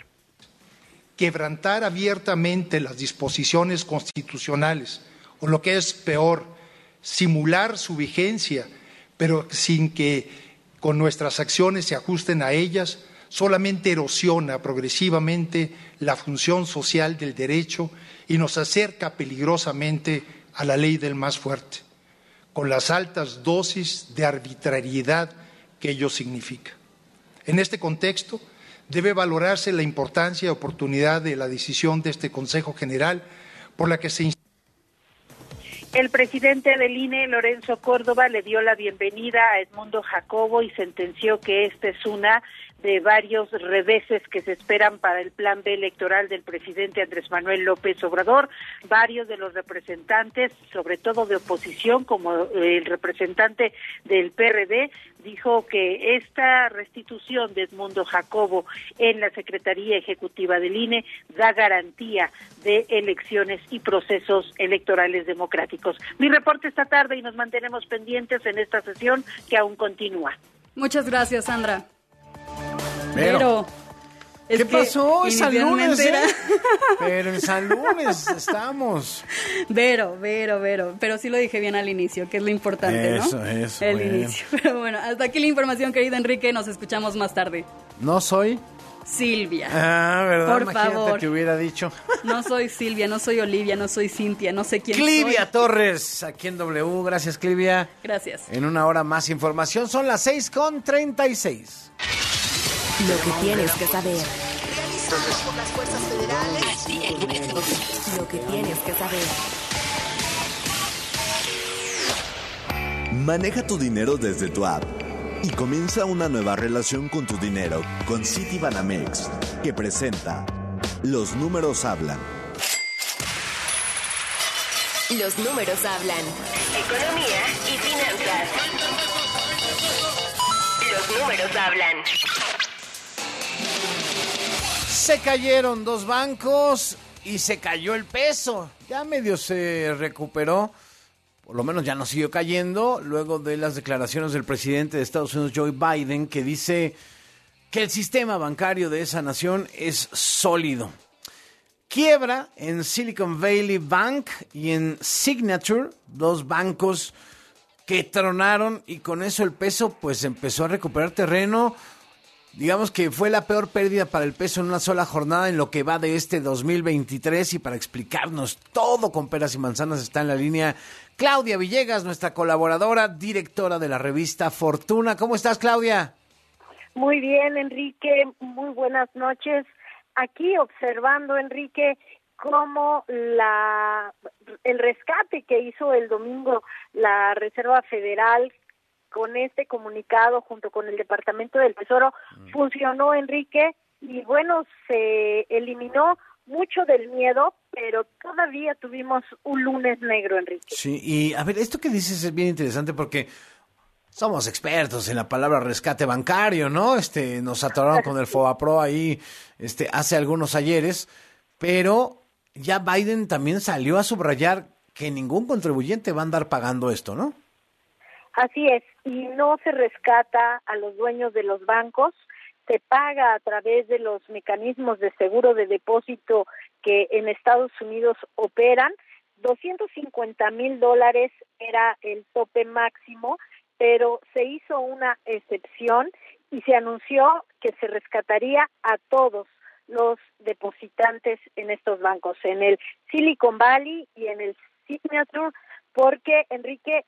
Quebrantar abiertamente las disposiciones constitucionales, o lo que es peor, simular su vigencia, pero sin que con nuestras acciones se ajusten a ellas, solamente erosiona progresivamente la función social del derecho y nos acerca peligrosamente a la ley del más fuerte, con las altas dosis de arbitrariedad que ello significa. En este contexto, debe valorarse la importancia y oportunidad de la decisión de este Consejo General por la que se el presidente del INE, Lorenzo Córdoba, le dio la bienvenida a Edmundo Jacobo y sentenció que esta es una de varios reveses que se esperan para el plan B electoral del presidente Andrés Manuel López Obrador. Varios de los representantes, sobre todo de oposición, como el representante del PRD, dijo que esta restitución de Edmundo Jacobo en la Secretaría Ejecutiva del INE da garantía de elecciones y procesos electorales democráticos. Mi reporte esta tarde y nos mantenemos pendientes en esta sesión que aún continúa. Muchas gracias, Sandra. Pero, ¿Qué pasó? Es San Lunes, ¿eh? Pero en San Lunes estamos. Vero, Vero, Vero. Pero sí lo dije bien al inicio, que es lo importante, eso, ¿no? Eso, El inicio. Pero bueno, hasta aquí la información, querido Enrique. Nos escuchamos más tarde. No soy... Silvia. Ah, ¿verdad? Por Imagínate favor. te hubiera dicho. No soy Silvia, no soy Olivia, no soy Cintia, no sé quién Clivia soy. Torres, aquí en W. Gracias, Clivia. Gracias. En una hora más información. Son las 6 con 36. Lo que tienes que saber. Lo que tienes que saber. Maneja tu dinero desde tu app y comienza una nueva relación con tu dinero con Citibanamex, que presenta Los números hablan. Los números hablan. Economía y finanzas. Los números hablan. Se cayeron dos bancos y se cayó el peso. Ya medio se recuperó. Por lo menos ya no siguió cayendo luego de las declaraciones del presidente de Estados Unidos, Joe Biden, que dice que el sistema bancario de esa nación es sólido. Quiebra en Silicon Valley Bank y en Signature, dos bancos que tronaron y con eso el peso pues empezó a recuperar terreno. Digamos que fue la peor pérdida para el peso en una sola jornada en lo que va de este 2023 y para explicarnos todo con peras y manzanas está en la línea Claudia Villegas, nuestra colaboradora, directora de la revista Fortuna. ¿Cómo estás, Claudia? Muy bien, Enrique. Muy buenas noches. Aquí observando, Enrique, cómo la el rescate que hizo el domingo la Reserva Federal con este comunicado junto con el Departamento del Tesoro funcionó, Enrique, y bueno, se eliminó mucho del miedo, pero todavía tuvimos un lunes negro, Enrique. Sí, y a ver, esto que dices es bien interesante porque somos expertos en la palabra rescate bancario, ¿no? Este, nos atoraron con el FOBAPRO ahí este, hace algunos ayeres, pero ya Biden también salió a subrayar que ningún contribuyente va a andar pagando esto, ¿no? Así es, y no se rescata a los dueños de los bancos, se paga a través de los mecanismos de seguro de depósito que en Estados Unidos operan. 250 mil dólares era el tope máximo, pero se hizo una excepción y se anunció que se rescataría a todos los depositantes en estos bancos, en el Silicon Valley y en el Signature, porque Enrique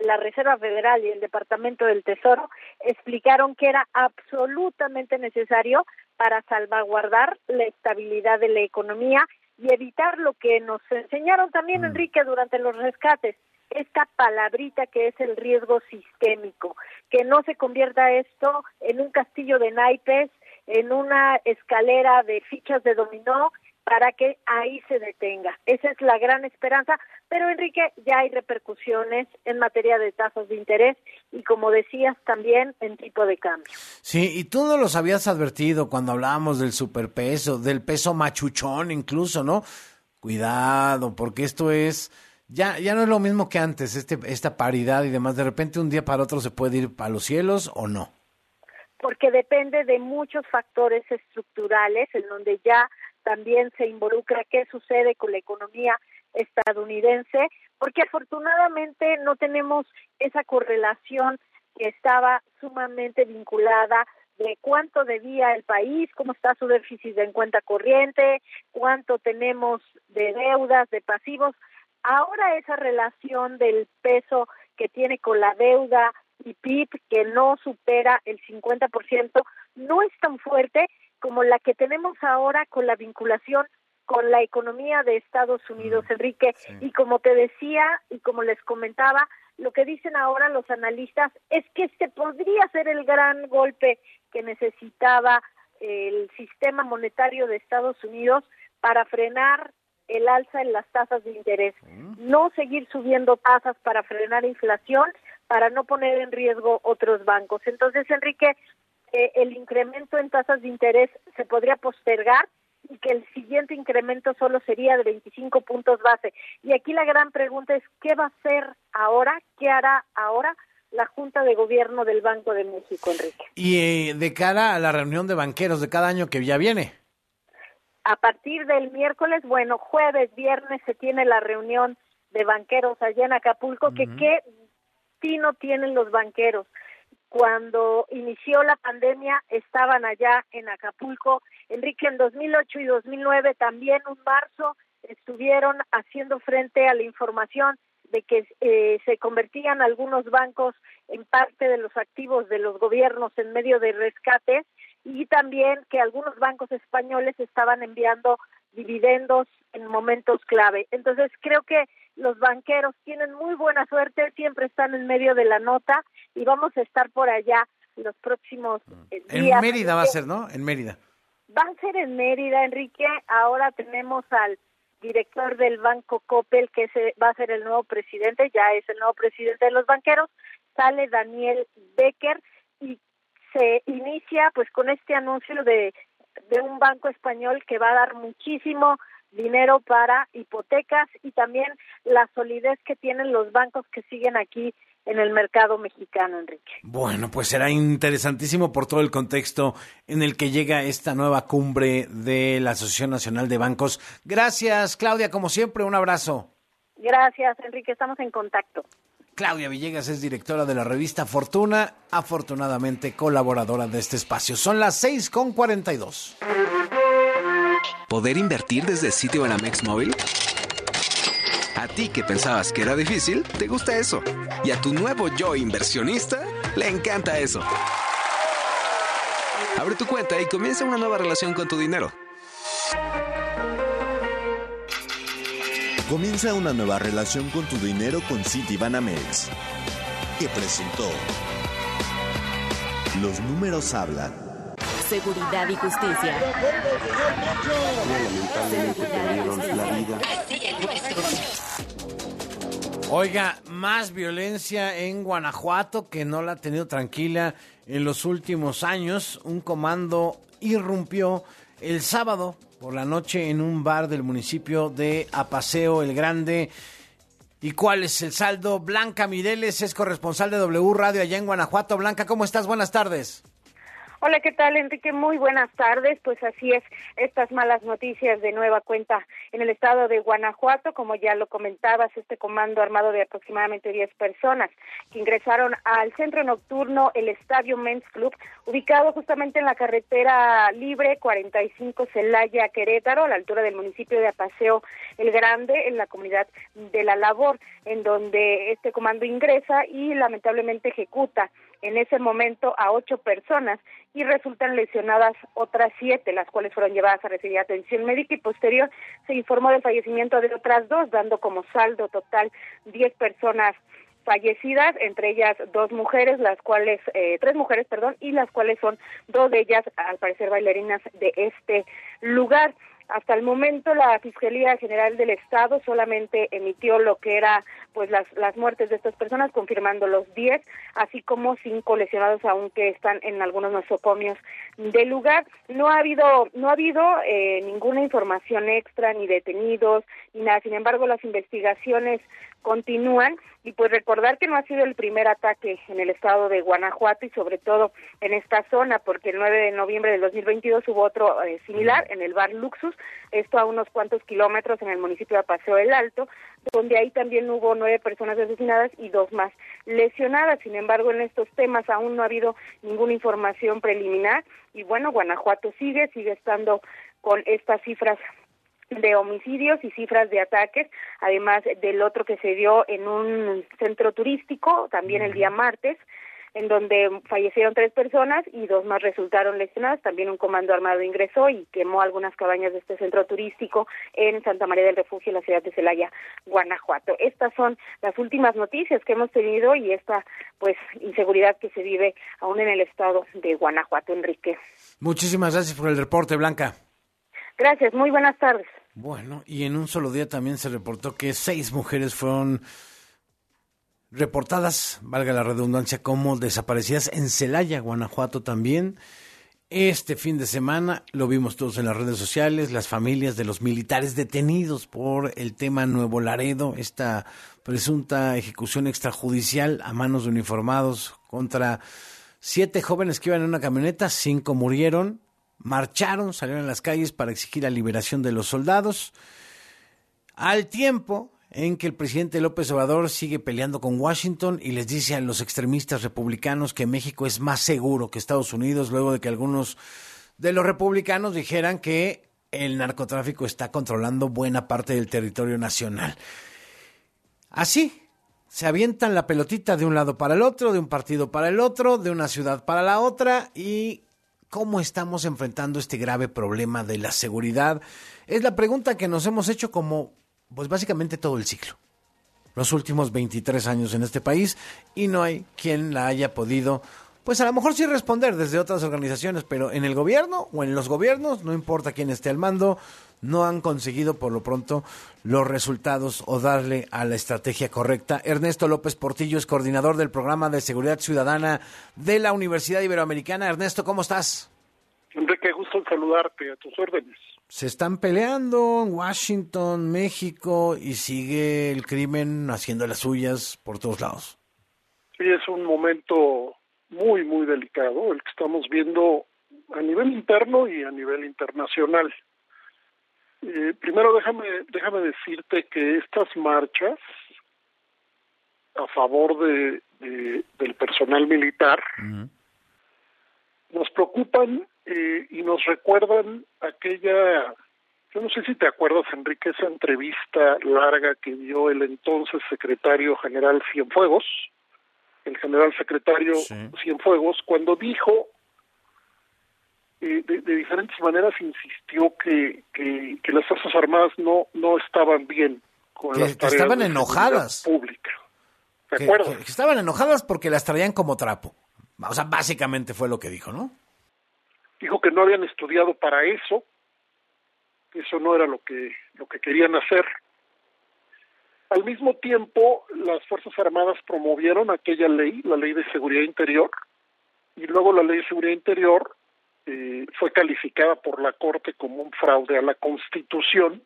la Reserva Federal y el Departamento del Tesoro explicaron que era absolutamente necesario para salvaguardar la estabilidad de la economía y evitar lo que nos enseñaron también, Mm. Enrique, durante los rescates, esta palabrita que es el riesgo sistémico, que no se convierta esto en un castillo de naipes, en una escalera de fichas de dominó, para que ahí se detenga. Esa es la gran esperanza, pero Enrique, ya hay repercusiones en materia de tasas de interés y como decías también en tipo de cambio. Sí, y tú no los habías advertido cuando hablábamos del superpeso, del peso machuchón incluso, ¿no? Cuidado, porque esto es ya ya no es lo mismo que antes, este esta paridad y demás, de repente un día para otro se puede ir a los cielos o no. porque depende de muchos factores estructurales en donde ya también se involucra qué sucede con la economía estadounidense, porque afortunadamente no tenemos esa correlación que estaba sumamente vinculada de cuánto debía el país, cómo está su déficit en cuenta corriente, cuánto tenemos de deudas, de pasivos. Ahora esa relación del peso que tiene con la deuda y PIB que no supera el 50% no es tan fuerte como la que tenemos ahora con la vinculación con la economía de Estados Unidos, Enrique. Y como te decía y como les comentaba, lo que dicen ahora los analistas es que este podría ser el gran golpe que necesitaba el sistema monetario de Estados Unidos para frenar el alza en las tasas de interés, no seguir subiendo tasas para frenar inflación, para no poner en riesgo otros bancos. Entonces, Enrique, eh, el incremento en tasas de interés se podría postergar y que el siguiente incremento solo sería de 25 puntos base. Y aquí la gran pregunta es, ¿qué va a hacer ahora? ¿Qué hará ahora la Junta de Gobierno del Banco de México, Enrique? Y eh, de cara a la reunión de banqueros de cada año que ya viene. A partir del miércoles, bueno, jueves, viernes se tiene la reunión de banqueros allá en Acapulco, que qué tino tienen los banqueros. Cuando inició la pandemia estaban allá en Acapulco. Enrique, en 2008 y 2009 también un marzo estuvieron haciendo frente a la información de que eh, se convertían algunos bancos en parte de los activos de los gobiernos en medio de rescates y también que algunos bancos españoles estaban enviando dividendos en momentos clave. Entonces creo que los banqueros tienen muy buena suerte, siempre están en medio de la nota y vamos a estar por allá los próximos eh, En días. Mérida va a ser, ¿no? En Mérida. Va a ser en Mérida, Enrique. Ahora tenemos al director del Banco Coppel, que se, va a ser el nuevo presidente, ya es el nuevo presidente de los banqueros. Sale Daniel Becker y se inicia pues con este anuncio de, de un banco español que va a dar muchísimo dinero para hipotecas y también la solidez que tienen los bancos que siguen aquí en el mercado mexicano, Enrique. Bueno, pues será interesantísimo por todo el contexto en el que llega esta nueva cumbre de la Asociación Nacional de Bancos. Gracias, Claudia, como siempre, un abrazo. Gracias, Enrique, estamos en contacto. Claudia Villegas es directora de la revista Fortuna, afortunadamente colaboradora de este espacio. Son las 6 con 42. ¿Poder invertir desde sitio Banamex móvil? A ti que pensabas que era difícil, te gusta eso. Y a tu nuevo yo inversionista, le encanta eso. Abre tu cuenta y comienza una nueva relación con tu dinero. Comienza una nueva relación con tu dinero con Citibanamex, que presentó Los números hablan. Seguridad y justicia. Oiga, más violencia en Guanajuato que no la ha tenido tranquila en los últimos años. Un comando irrumpió el sábado por la noche en un bar del municipio de Apaseo el Grande. ¿Y cuál es el saldo? Blanca Mireles es corresponsal de W Radio allá en Guanajuato. Blanca, ¿cómo estás? Buenas tardes. Hola, ¿qué tal, Enrique? Muy buenas tardes. Pues así es, estas malas noticias de nueva cuenta en el estado de Guanajuato, como ya lo comentabas, este comando armado de aproximadamente 10 personas que ingresaron al centro nocturno, el Estadio Men's Club, ubicado justamente en la carretera libre 45 Celaya Querétaro, a la altura del municipio de Apaseo el Grande, en la comunidad de La Labor, en donde este comando ingresa y lamentablemente ejecuta en ese momento a ocho personas y resultan lesionadas otras siete, las cuales fueron llevadas a recibir atención médica y posterior se informó del fallecimiento de otras dos, dando como saldo total diez personas fallecidas, entre ellas dos mujeres, las cuales, eh, tres mujeres, perdón, y las cuales son dos de ellas, al parecer, bailarinas de este lugar. Hasta el momento la Fiscalía General del Estado solamente emitió lo que era pues las, las muertes de estas personas, confirmando los 10, así como cinco lesionados aún que están en algunos nosocomios del lugar. No ha habido no ha habido eh, ninguna información extra ni detenidos ni nada. Sin embargo, las investigaciones continúan y pues recordar que no ha sido el primer ataque en el estado de Guanajuato y sobre todo en esta zona porque el 9 de noviembre del 2022 hubo otro eh, similar en el bar Luxus, esto a unos cuantos kilómetros en el municipio de Paseo del Alto, donde ahí también hubo nueve personas asesinadas y dos más lesionadas. Sin embargo, en estos temas aún no ha habido ninguna información preliminar y bueno, Guanajuato sigue, sigue estando con estas cifras de homicidios y cifras de ataques, además del otro que se dio en un centro turístico, también el día martes, en donde fallecieron tres personas y dos más resultaron lesionadas. También un comando armado ingresó y quemó algunas cabañas de este centro turístico en Santa María del Refugio, en la ciudad de Celaya, Guanajuato. Estas son las últimas noticias que hemos tenido y esta, pues, inseguridad que se vive aún en el estado de Guanajuato, Enrique. Muchísimas gracias por el reporte, Blanca. Gracias, muy buenas tardes. Bueno, y en un solo día también se reportó que seis mujeres fueron reportadas, valga la redundancia, como desaparecidas en Celaya, Guanajuato también. Este fin de semana lo vimos todos en las redes sociales, las familias de los militares detenidos por el tema Nuevo Laredo, esta presunta ejecución extrajudicial a manos de uniformados contra siete jóvenes que iban en una camioneta, cinco murieron, marcharon, salieron a las calles para exigir la liberación de los soldados. Al tiempo en que el presidente López Obrador sigue peleando con Washington y les dice a los extremistas republicanos que México es más seguro que Estados Unidos, luego de que algunos de los republicanos dijeran que el narcotráfico está controlando buena parte del territorio nacional. Así, se avientan la pelotita de un lado para el otro, de un partido para el otro, de una ciudad para la otra y cómo estamos enfrentando este grave problema de la seguridad. Es la pregunta que nos hemos hecho como, pues básicamente todo el ciclo, los últimos 23 años en este país, y no hay quien la haya podido, pues a lo mejor sí responder desde otras organizaciones, pero en el gobierno o en los gobiernos, no importa quién esté al mando, no han conseguido por lo pronto los resultados o darle a la estrategia correcta. Ernesto López Portillo es coordinador del programa de seguridad ciudadana de la Universidad Iberoamericana. Ernesto, ¿cómo estás? Enrique, gusto en saludarte a tus órdenes. Se están peleando en Washington, México y sigue el crimen haciendo las suyas por todos lados. Sí, es un momento muy, muy delicado el que estamos viendo a nivel interno y a nivel internacional. Eh, primero déjame, déjame decirte que estas marchas a favor de, del personal militar nos preocupan eh, y nos recuerdan aquella, yo no sé si te acuerdas Enrique, esa entrevista larga que dio el entonces secretario general Cienfuegos, el general secretario Cienfuegos, cuando dijo eh, de, diferentes maneras insistió que, que, las Fuerzas Armadas no, no estaban bien con las tareas estaban enojadas. Pública. Que, estaban enojadas porque las traían como trapo. O sea, básicamente fue lo que dijo, ¿no? Dijo que no habían estudiado para eso, eso no era lo que, lo que querían hacer. Al mismo tiempo, las Fuerzas Armadas promovieron aquella ley, la Ley de Seguridad Interior, y luego la Ley de Seguridad Interior eh, fue calificada por la Corte como un fraude a la Constitución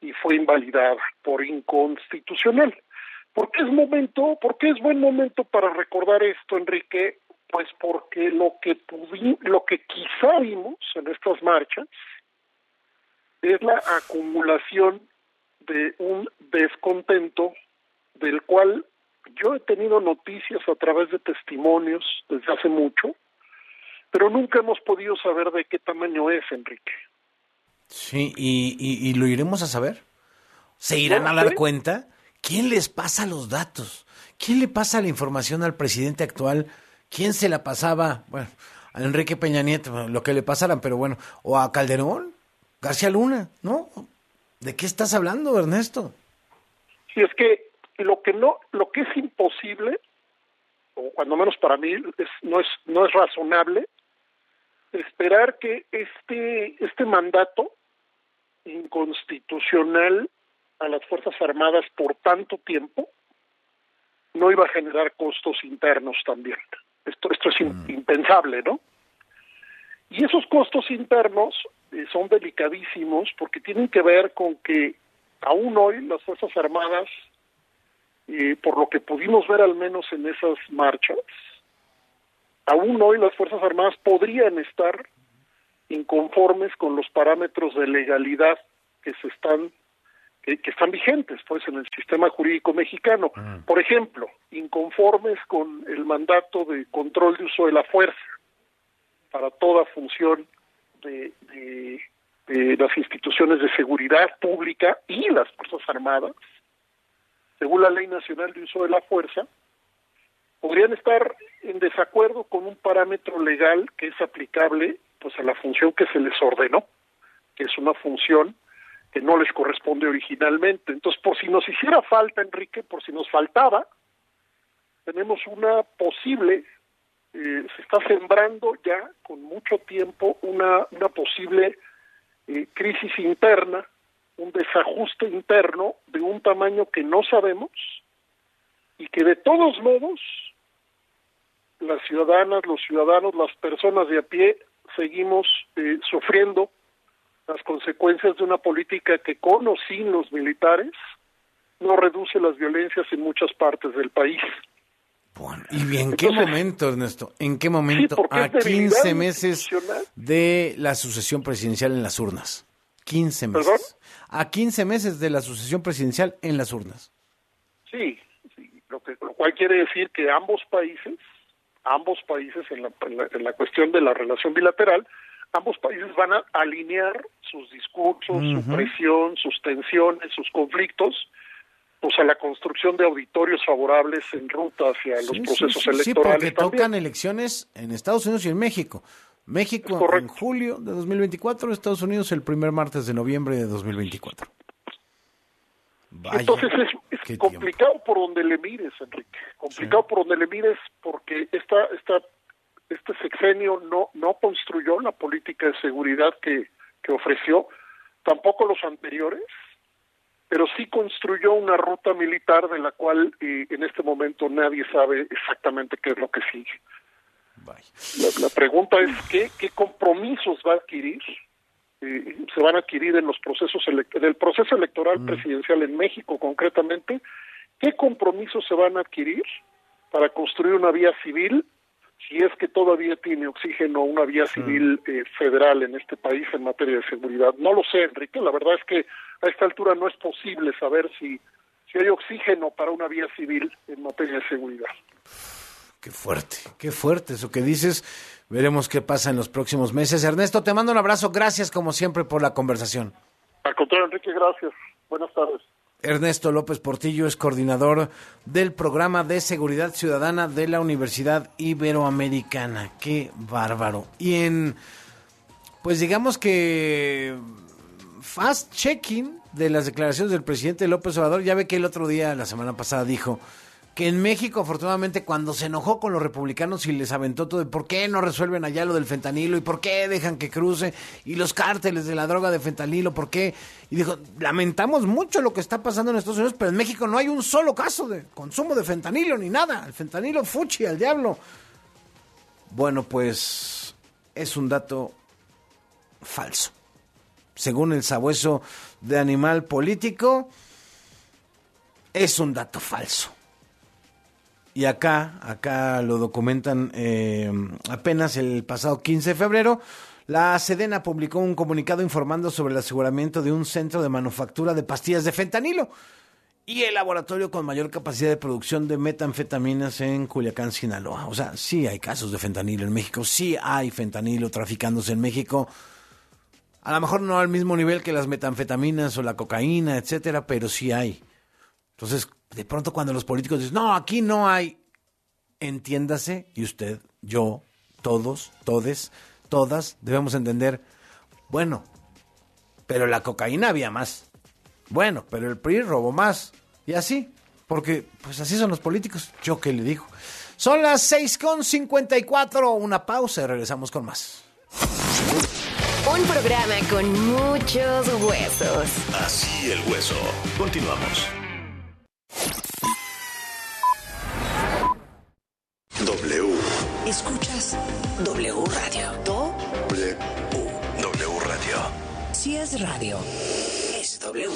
y fue invalidada por inconstitucional. ¿Por qué es momento, por qué es buen momento para recordar esto, Enrique? Pues porque lo que lo que quizá vimos en estas marchas es la acumulación de un descontento del cual yo he tenido noticias a través de testimonios desde hace mucho, pero nunca hemos podido saber de qué tamaño es, Enrique. Sí, y, y, lo iremos a saber. ¿Se irán a dar cuenta ¿Quién les pasa los datos? ¿Quién le pasa la información al presidente actual? ¿Quién se la pasaba? Bueno, a Enrique Peña Nieto, lo que le pasaran, pero bueno, o a Calderón, García Luna, ¿no? ¿De qué estás hablando, Ernesto? Sí, es que lo que no, lo que es imposible, o cuando menos para mí es, no es no es razonable, esperar que este este mandato inconstitucional a las fuerzas armadas por tanto tiempo no iba a generar costos internos también. Esto esto es impensable, ¿no? Y esos costos internos eh, son delicadísimos porque tienen que ver con que aún hoy las Fuerzas Armadas, eh, por lo que pudimos ver al menos en esas marchas, aún hoy las Fuerzas Armadas podrían estar inconformes con los parámetros de legalidad que se están que, que están vigentes pues en el sistema jurídico mexicano. Por ejemplo, inconformes con el mandato de control de uso de la fuerza para toda función de, de, de las instituciones de seguridad pública y las Fuerzas Armadas, según la Ley Nacional de Uso de la Fuerza, podrían estar en desacuerdo con un parámetro legal que es aplicable pues a la función que se les ordenó, que es una función que no les corresponde originalmente. Entonces, por si nos hiciera falta, Enrique, por si nos faltaba, tenemos una posible, eh, se está sembrando ya con mucho tiempo una, una posible eh, crisis interna, un desajuste interno de un tamaño que no sabemos y que de todos modos las ciudadanas, los ciudadanos, las personas de a pie seguimos eh, sufriendo las consecuencias de una política que con o sin los militares no reduce las violencias en muchas partes del país. ¿Y en qué momento, Ernesto? ¿En qué momento? a 15 meses de la sucesión presidencial en las urnas. 15 meses. A 15 meses de la sucesión presidencial en las urnas. Sí, sí lo, que, lo cual quiere decir que ambos países, ambos países en la, en la, en la cuestión de la relación bilateral, ambos países van a alinear sus discursos, su presión, sus tensiones, sus conflictos, pues a la construcción de auditorios favorables en ruta hacia los procesos sí, sí, electorales. Sí, porque también. tocan elecciones en Estados Unidos y en México. México en julio de 2024, Estados Unidos el primer martes de noviembre de 2024. Vaya, Entonces es, es complicado tiempo. por donde le mires, Enrique. Complicado por donde le mires porque esta, esta, este sexenio no, no construyó la política de seguridad que, que ofreció, tampoco los anteriores, pero sí construyó una ruta militar de la cual eh, en este momento nadie sabe exactamente qué es lo que sigue. La, la, pregunta es ¿qué, qué compromisos va a adquirir, eh, se van a adquirir en los procesos en el proceso electoral mm. presidencial en México concretamente, qué compromisos se van a adquirir para construir una vía civil si es que todavía tiene oxígeno una vía civil eh, federal en este país en materia de seguridad. No lo sé, Enrique, la verdad es que a esta altura no es posible saber si, si hay oxígeno para una vía civil en materia de seguridad. Qué fuerte, qué fuerte eso que dices. Veremos qué pasa en los próximos meses. Ernesto, te mando un abrazo. Gracias como siempre por la conversación. Al contrario, Enrique, gracias. Buenas tardes. Ernesto López Portillo es coordinador del programa de seguridad ciudadana de la Universidad Iberoamericana. Qué bárbaro. Y en, pues digamos que fast checking de las declaraciones del presidente López Obrador, ya ve que el otro día, la semana pasada, dijo que en México, afortunadamente, cuando se enojó con los republicanos y les aventó todo de por qué no resuelven allá lo del fentanilo y por qué dejan que cruce y los cárteles de la droga de fentanilo, por qué. Y dijo, lamentamos mucho lo que está pasando en Estados Unidos, pero en México no hay un solo caso de consumo de fentanilo ni nada. El fentanilo fuchi al diablo. Bueno, pues es un dato falso. Según el sabueso de animal político, es un dato falso. Y acá, acá lo documentan eh, apenas el pasado 15 de febrero. La Sedena publicó un comunicado informando sobre el aseguramiento de un centro de manufactura de pastillas de fentanilo y el laboratorio con mayor capacidad de producción de metanfetaminas en Culiacán, Sinaloa. O sea, sí hay casos de fentanilo en México, sí hay fentanilo traficándose en México. A lo mejor no al mismo nivel que las metanfetaminas o la cocaína, etcétera, pero sí hay. Entonces, de pronto cuando los políticos dicen, no, aquí no hay, entiéndase, y usted, yo, todos, todes, todas, debemos entender, bueno, pero la cocaína había más. Bueno, pero el PRI robó más. Y así, porque pues así son los políticos. Yo qué le digo. Son las 6.54, una pausa y regresamos con más. Un programa con muchos huesos. Así el hueso. Continuamos. Radio, es W.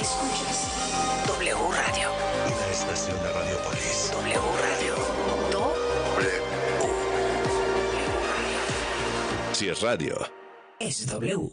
Escuchas W Radio. Una estación de Radiopolis. W Radio. Do. W. Si es radio. Es W.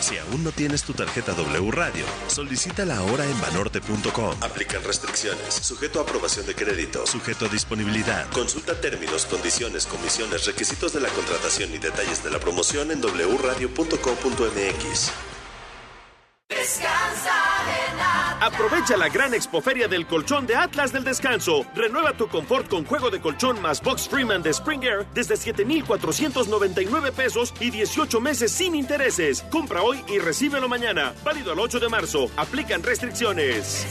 Si aún no tienes tu tarjeta W Radio, solicítala ahora en banorte.com. Aplican restricciones, sujeto a aprobación de crédito, sujeto a disponibilidad. Consulta términos, condiciones, comisiones, requisitos de la contratación y detalles de la promoción en wradio.com.mx. Descansa Aprovecha la gran expoferia del colchón de Atlas del Descanso. Renueva tu confort con juego de colchón más Box Freeman de Spring Air desde 7,499 pesos y 18 meses sin intereses. Compra hoy y recíbelo mañana. Válido al 8 de marzo. Aplican restricciones.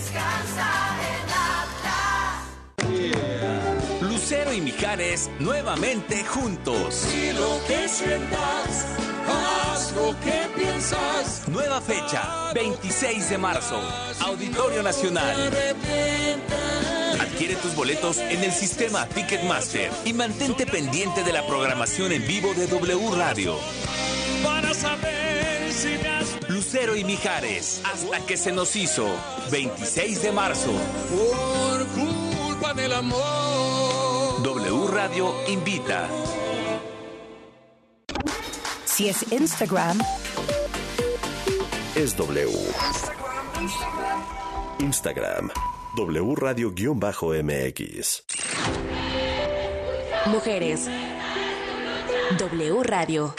Lucero y Mijares nuevamente juntos. Y lo que sientas, lo que piensas. Nueva fecha, 26 de marzo, Auditorio Nacional. Adquiere tus boletos en el sistema Ticketmaster y mantente pendiente de la programación en vivo de W Radio. Para saber si me has Lucero y Mijares, hasta que se nos hizo, 26 de marzo. por culpa del amor. W Radio invita. Si es Instagram, Es W. Instagram. W Radio-MX. Mujeres. W Radio.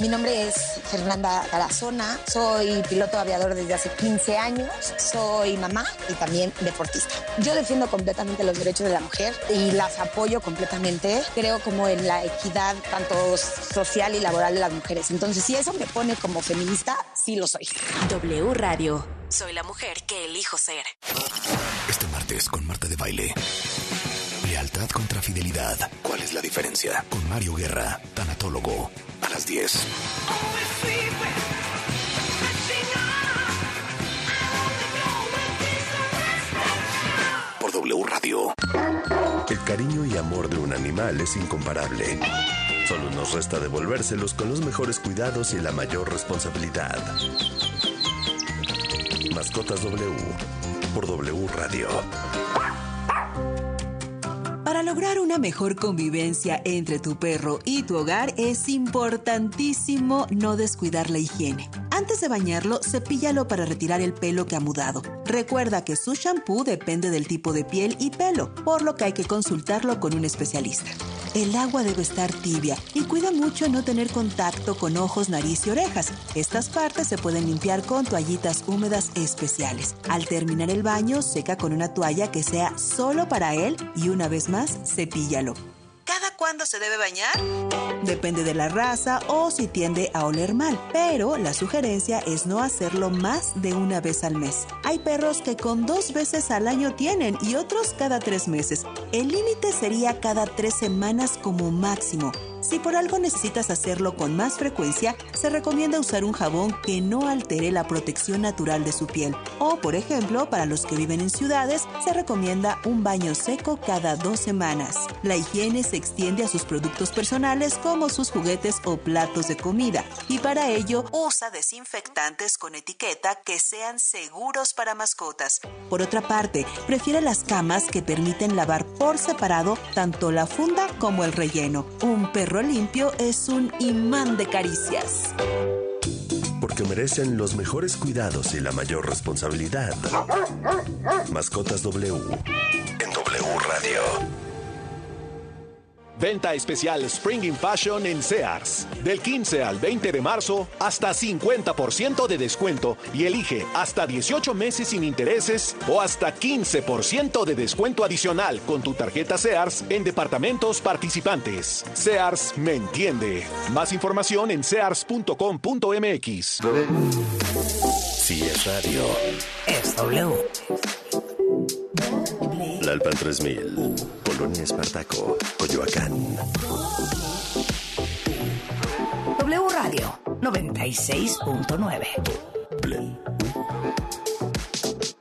Mi nombre es Fernanda Tarazona, soy piloto aviador desde hace 15 años, soy mamá y también deportista. Yo defiendo completamente los derechos de la mujer y las apoyo completamente. Creo como en la equidad tanto social y laboral de las mujeres. Entonces, si eso me pone como feminista, sí lo soy. W Radio. Soy la mujer que elijo ser. Este martes con Marta de Baile. Lealtad contra fidelidad. ¿Cuál es la diferencia? Con Mario Guerra, tanatólogo. A las 10. Por W Radio. El cariño y amor de un animal es incomparable. Solo nos resta devolvérselos con los mejores cuidados y la mayor responsabilidad. Mascotas W. Por W Radio. Lograr una mejor convivencia entre tu perro y tu hogar es importantísimo no descuidar la higiene. Antes de bañarlo, cepíllalo para retirar el pelo que ha mudado. Recuerda que su shampoo depende del tipo de piel y pelo, por lo que hay que consultarlo con un especialista. El agua debe estar tibia y cuida mucho no tener contacto con ojos, nariz y orejas. Estas partes se pueden limpiar con toallitas húmedas especiales. Al terminar el baño, seca con una toalla que sea solo para él y una vez más, cepíllalo. ¿Cada cuándo se debe bañar? Depende de la raza o si tiende a oler mal, pero la sugerencia es no hacerlo más de una vez al mes. Hay perros que con dos veces al año tienen y otros cada tres meses. El límite sería cada tres semanas como máximo. Si por algo necesitas hacerlo con más frecuencia, se recomienda usar un jabón que no altere la protección natural de su piel. O, por ejemplo, para los que viven en ciudades, se recomienda un baño seco cada dos semanas. La higiene se extiende a sus productos personales como sus juguetes o platos de comida. Y para ello, usa desinfectantes con etiqueta que sean seguros para mascotas. Por otra parte, prefiere las camas que permiten lavar por separado tanto la funda como el relleno. Un perro limpio es un imán de caricias. Porque merecen los mejores cuidados y la mayor responsabilidad. Mascotas W en W Radio. Venta especial Spring in Fashion en Sears. Del 15 al 20 de marzo, hasta 50% de descuento y elige hasta 18 meses sin intereses o hasta 15% de descuento adicional con tu tarjeta Sears en departamentos participantes. Sears me entiende. Más información en sears.com.mx. Si es radio. Es W. Lalpan 3000. Colonia Espartaco. Coyoacán. W Radio 96.9.